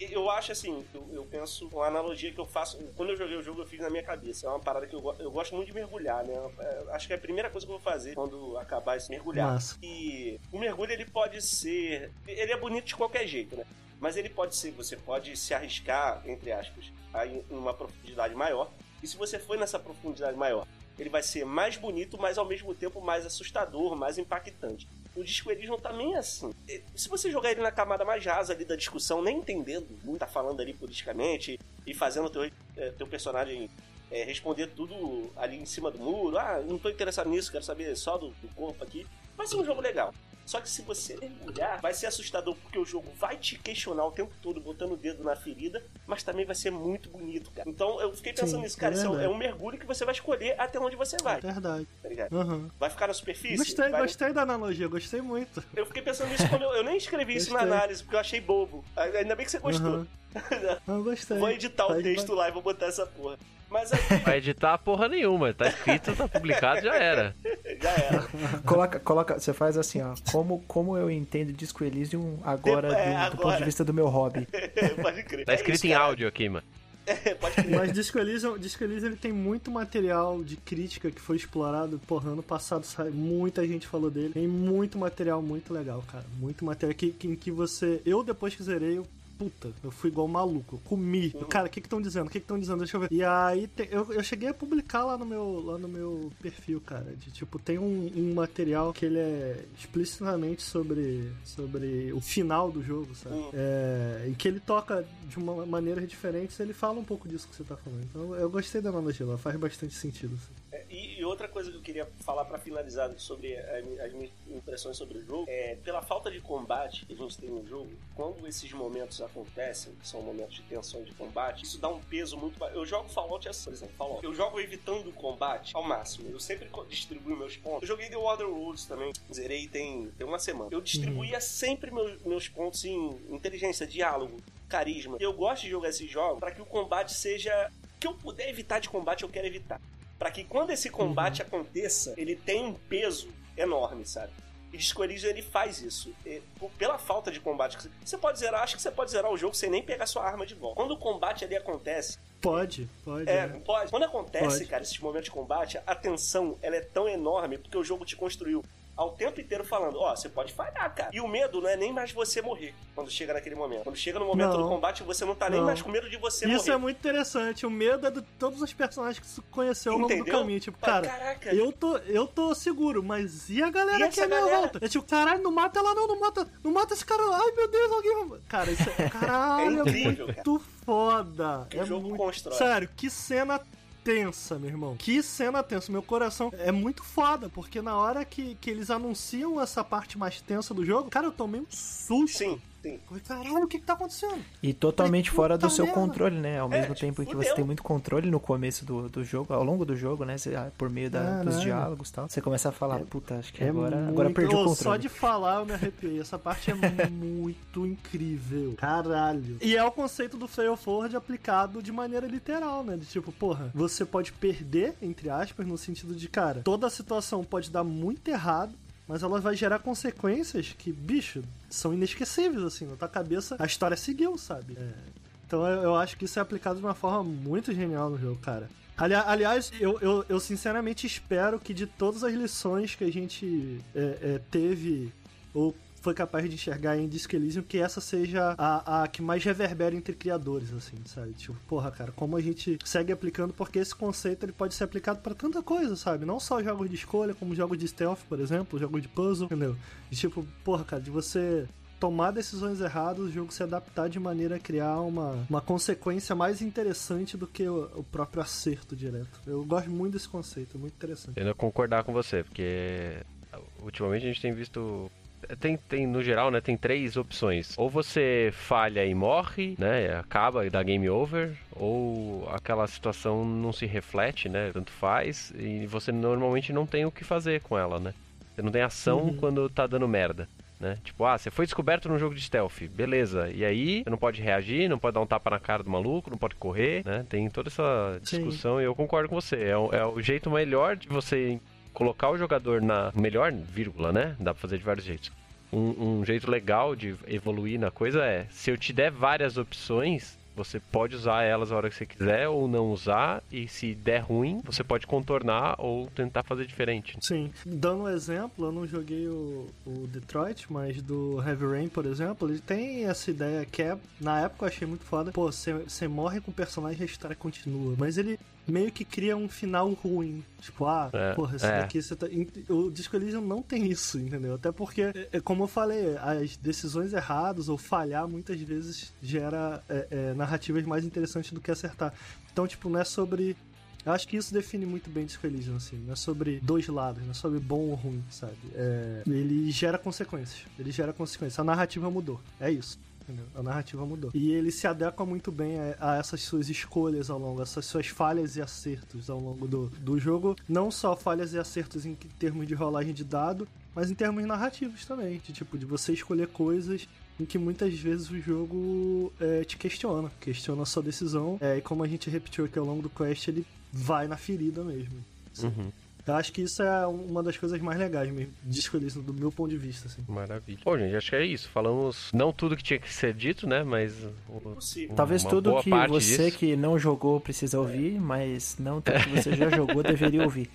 Eu acho assim, eu, eu penso, uma analogia que eu faço, quando eu joguei o jogo eu fiz na minha cabeça. É uma parada que eu, eu gosto muito de mergulhar, né? É, acho que é a primeira coisa que eu vou fazer quando acabar esse mergulhar. Nossa. E o mergulho ele pode ser. Ele é bonito de qualquer jeito, né? Mas ele pode ser, você pode se arriscar, entre aspas, aí uma profundidade maior e se você for nessa profundidade maior, ele vai ser mais bonito, mas ao mesmo tempo mais assustador, mais impactante. O disco Elysium também é assim. Se você jogar ele na camada mais rasa ali da discussão, nem entendendo muito, tá falando ali politicamente e fazendo o teu, é, teu personagem é, responder tudo ali em cima do muro, ah, não tô interessado nisso, quero saber só do, do corpo aqui, vai ser um jogo legal. Só que se você mergulhar, vai ser assustador porque o jogo vai te questionar o tempo todo, botando o dedo na ferida, mas também vai ser muito bonito, cara. Então eu fiquei pensando Sim, nisso, cara. É, isso é um mergulho que você vai escolher até onde você vai. É verdade. Tá ligado? Uhum. Vai ficar na superfície? Gostei, vai... gostei da analogia, gostei muito. Eu fiquei pensando nisso quando eu, eu nem escrevi isso na análise, porque eu achei bobo. Ainda bem que você gostou. Uhum. Eu *laughs* gostei. Vou editar o texto lá e vou botar essa porra. Mas aí... Vai editar porra nenhuma. Tá escrito, tá publicado, já era. já era. coloca, coloca, você faz assim, ó. Como, como eu entendo Disco Elysium agora, é, do, agora... do, ponto de vista do meu hobby. *laughs* Pode crer. Tá escrito é isso, em cara. áudio aqui, mano. É, pode crer. Mas Disco Elysium, Disco Elysium ele tem muito material de crítica que foi explorado, porra, ano passado sabe, muita gente falou dele. Tem muito material muito legal, cara. Muito material que, que, em que você... Eu, depois que zerei, eu puta, eu fui igual maluco. Eu comi. Uhum. Cara, o que estão dizendo? O que estão dizendo? Deixa eu ver. E aí te, eu, eu cheguei a publicar lá no meu, lá no meu perfil, cara. De tipo, tem um, um material que ele é explicitamente sobre, sobre o final do jogo, sabe? Uhum. É, e que ele toca de uma maneira diferente, ele fala um pouco disso que você tá falando. Então eu gostei da analogia, ela faz bastante sentido. Assim. É, e, e, outra coisa que eu queria falar para finalizar sobre as minhas impressões sobre o jogo é pela falta de combate que a gente tem no jogo, quando esses momentos acontecem, que são momentos de tensão de combate, isso dá um peso muito. Eu jogo Fallout assim, por exemplo, Fallout. Eu jogo evitando o combate ao máximo. Eu sempre distribuo meus pontos. Eu joguei The Water Worlds também, zerei tem, tem uma semana. Eu distribuía uhum. sempre meus, meus pontos em inteligência, diálogo, carisma. Eu gosto de jogar esses jogos para que o combate seja. que eu puder evitar de combate, eu quero evitar para que quando esse combate uhum. aconteça, ele tenha um peso enorme, sabe? E Disco Elysium ele faz isso. E, pela falta de combate. Você pode zerar, acho que você pode zerar o jogo sem nem pegar sua arma de volta. Quando o combate ali acontece, Pode, pode. É, é. pode. Quando acontece, Pode. cara, esses momentos de combate, a tensão ela é tão enorme porque o jogo te construiu ao tempo inteiro falando, ó, você pode falhar, cara. E o medo não é nem mais você morrer quando chega naquele momento. Quando chega no momento Não. do combate, você não tá nem Não. mais com medo de você Isso morrer. é muito interessante. O medo é de todos os personagens que você conheceu ao longo do caminho. Tipo, cara, Caraca, eu tô, eu tô seguro, mas e a galera E que é minha galera? volta? É tipo, caralho, não mata ela não, não mata, não mata esse cara. Ai, meu Deus, alguém. Cara, isso é, *laughs* caralho, É incrível, é muito foda. que é o jogo muito... constrói. Sério, que cena tensa, meu irmão. Que cena tensa. Meu coração é muito foda, porque na hora que, que eles anunciam essa parte mais tensa do jogo, cara, eu tomei um susto. Sim, sim. Caralho, o que que tá acontecendo? E totalmente Falei, fora do seu merda. controle, né? Ao mesmo tipo, tempo em que você tem muito controle no começo do, do jogo, ao longo do jogo, né? Você, ah, por meio da- dos diálogos e tal. Você começa a falar, puta, acho que É agora, muito... agora perdi o Ô, controle. Só de falar eu me arrepiei. Essa parte é *laughs* muito incrível. Caralho. E é o conceito do fail forward aplicado de maneira literal, né? De tipo, porra, você pode perder, entre aspas, no sentido de, cara, toda a situação pode dar muito errado. Mas ela vai gerar consequências que, bicho, são inesquecíveis, assim. Na tua cabeça, a história seguiu, sabe? É. Então eu, eu acho que isso é aplicado de uma forma muito genial no jogo, cara. Ali- aliás, eu, eu, eu sinceramente espero que de todas as lições que a gente é, é, teve ou foi capaz de enxergar em Disco Elysium, que essa seja a, a que mais reverbera entre criadores, assim, sabe? Tipo, porra, cara, como a gente segue aplicando, porque esse conceito ele pode ser aplicado pra tanta coisa, sabe? Não só jogos de escolha, como jogos de stealth, por exemplo, jogos de puzzle, entendeu? E tipo, porra, cara, de você tomar decisões erradas, o jogo se adaptar de maneira a criar uma, uma consequência mais interessante do que o, o próprio acerto direto. Eu gosto muito desse conceito, é muito interessante. Eu ainda concordar com você, porque ultimamente a gente tem visto. Tem, tem, no geral, né, tem três opções. Ou você falha e morre, né, acaba e dá game over, ou aquela situação não se reflete, né, tanto faz, e você normalmente não tem o que fazer com ela, né. Você não tem ação Uhum. quando tá dando merda. Né? Tipo, ah, você foi descoberto num jogo de stealth, beleza. E aí, você não pode reagir, não pode dar um tapa na cara do maluco, não pode correr, né? Tem toda essa Sim. discussão e eu concordo com você. É, o- é o jeito melhor de você colocar o jogador na. Melhor, vírgula, né? Dá pra fazer de vários jeitos. Um, um jeito legal de evoluir na coisa é: se eu te der várias opções, você pode usar elas a hora que você quiser ou não usar, e se der ruim, você pode contornar ou tentar fazer diferente. Sim. Dando um exemplo, eu não joguei o, o Detroit, mas do Heavy Rain, por exemplo, ele tem essa ideia que é, na época eu achei muito foda. Pô, você morre com o personagem e a história continua. Mas ele meio que cria um final ruim. Tipo, ah, É, porra, esse é. daqui você tá. O Disco Elysium não tem isso, entendeu? Até porque, é, é, como eu falei, as decisões erradas ou falhar muitas vezes gera é, é, narrativas mais interessantes do que acertar. Então, tipo, não é sobre eu acho que isso define muito bem Disco assim. Não é sobre dois lados, não é sobre bom ou ruim, sabe? É, ele gera consequências. Ele gera consequências. A narrativa mudou. É isso. A narrativa mudou. E ele se adequa muito bem a, a essas suas escolhas ao longo, essas suas falhas e acertos ao longo do, do jogo. Não só falhas e acertos em termos de rolagem de dado, mas em termos narrativos também. De tipo, de você escolher coisas em que muitas vezes o jogo é, te questiona, questiona a sua decisão. É, e como a gente repetiu aqui ao longo do quest, ele vai na ferida mesmo. Uhum. Eu acho que isso é uma das coisas mais legais mesmo, de escolher do meu ponto de vista, assim. Maravilha. Bom, gente, acho que é isso. Falamos não tudo que tinha que ser dito, né? Mas. o-. Talvez uma tudo boa que parte você disso. que não jogou precisa ouvir, mas não tudo que *laughs* você já jogou deveria ouvir.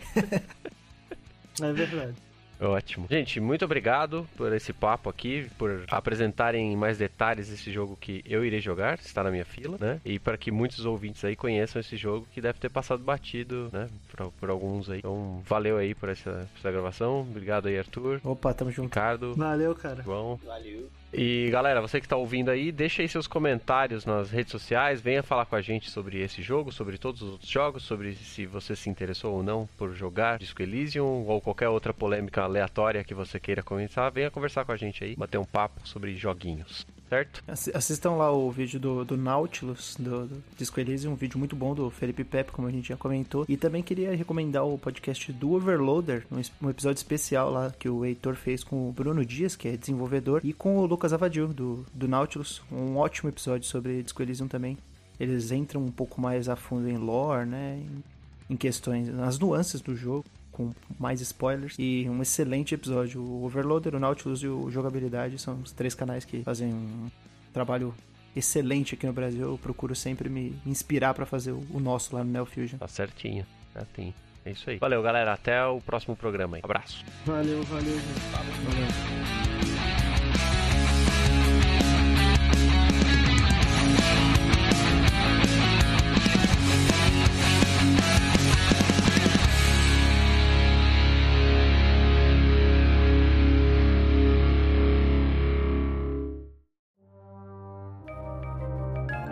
É verdade. Ótimo. Gente, muito obrigado por esse papo aqui, por apresentarem em mais detalhes esse jogo que eu irei jogar, está na minha fila, né? E para que muitos ouvintes aí conheçam esse jogo que deve ter passado batido, né? Por, por alguns aí. Então, valeu aí por essa, essa gravação. Obrigado aí, Arthur, Opa, tamo junto. Ricardo, Valeu, cara. João. Valeu. E galera, você que está ouvindo aí, deixa aí seus comentários nas redes sociais, venha falar com a gente sobre esse jogo, sobre todos os outros jogos, sobre se você se interessou ou não por jogar Disco Elysium ou qualquer outra polêmica aleatória que você queira comentar, venha conversar com a gente aí, bater um papo sobre joguinhos, certo? Assi- Assistam lá o vídeo do, do Nautilus, do, do Disco Elysium, um vídeo muito bom do Felipe Pepe, como a gente já comentou. E também queria recomendar o podcast do Overloader, um, um episódio especial lá que o Heitor fez com o Bruno Dias, que é desenvolvedor, e com o Lucas Avadil, do, do Nautilus. Um ótimo episódio sobre Disco Elysium também. Eles entram um pouco mais a fundo em lore, né? Em, em questões, nas nuances do jogo. Com mais spoilers. E um excelente episódio. O Overloader, o Nautilus e o Jogabilidade são os três canais que fazem um trabalho excelente aqui no Brasil, eu procuro sempre me, inspirar para fazer o, nosso lá no Neo Fusion. Tá certinho, certinho. É isso aí. Valeu, galera. Até o próximo programa aí. Abraço. Valeu, valeu, gente. valeu.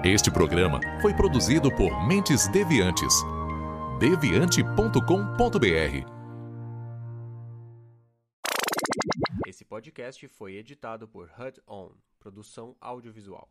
Este programa foi produzido por Mentes Deviantes. deviante.com.br. Esse podcast foi editado por HUD On, produção audiovisual.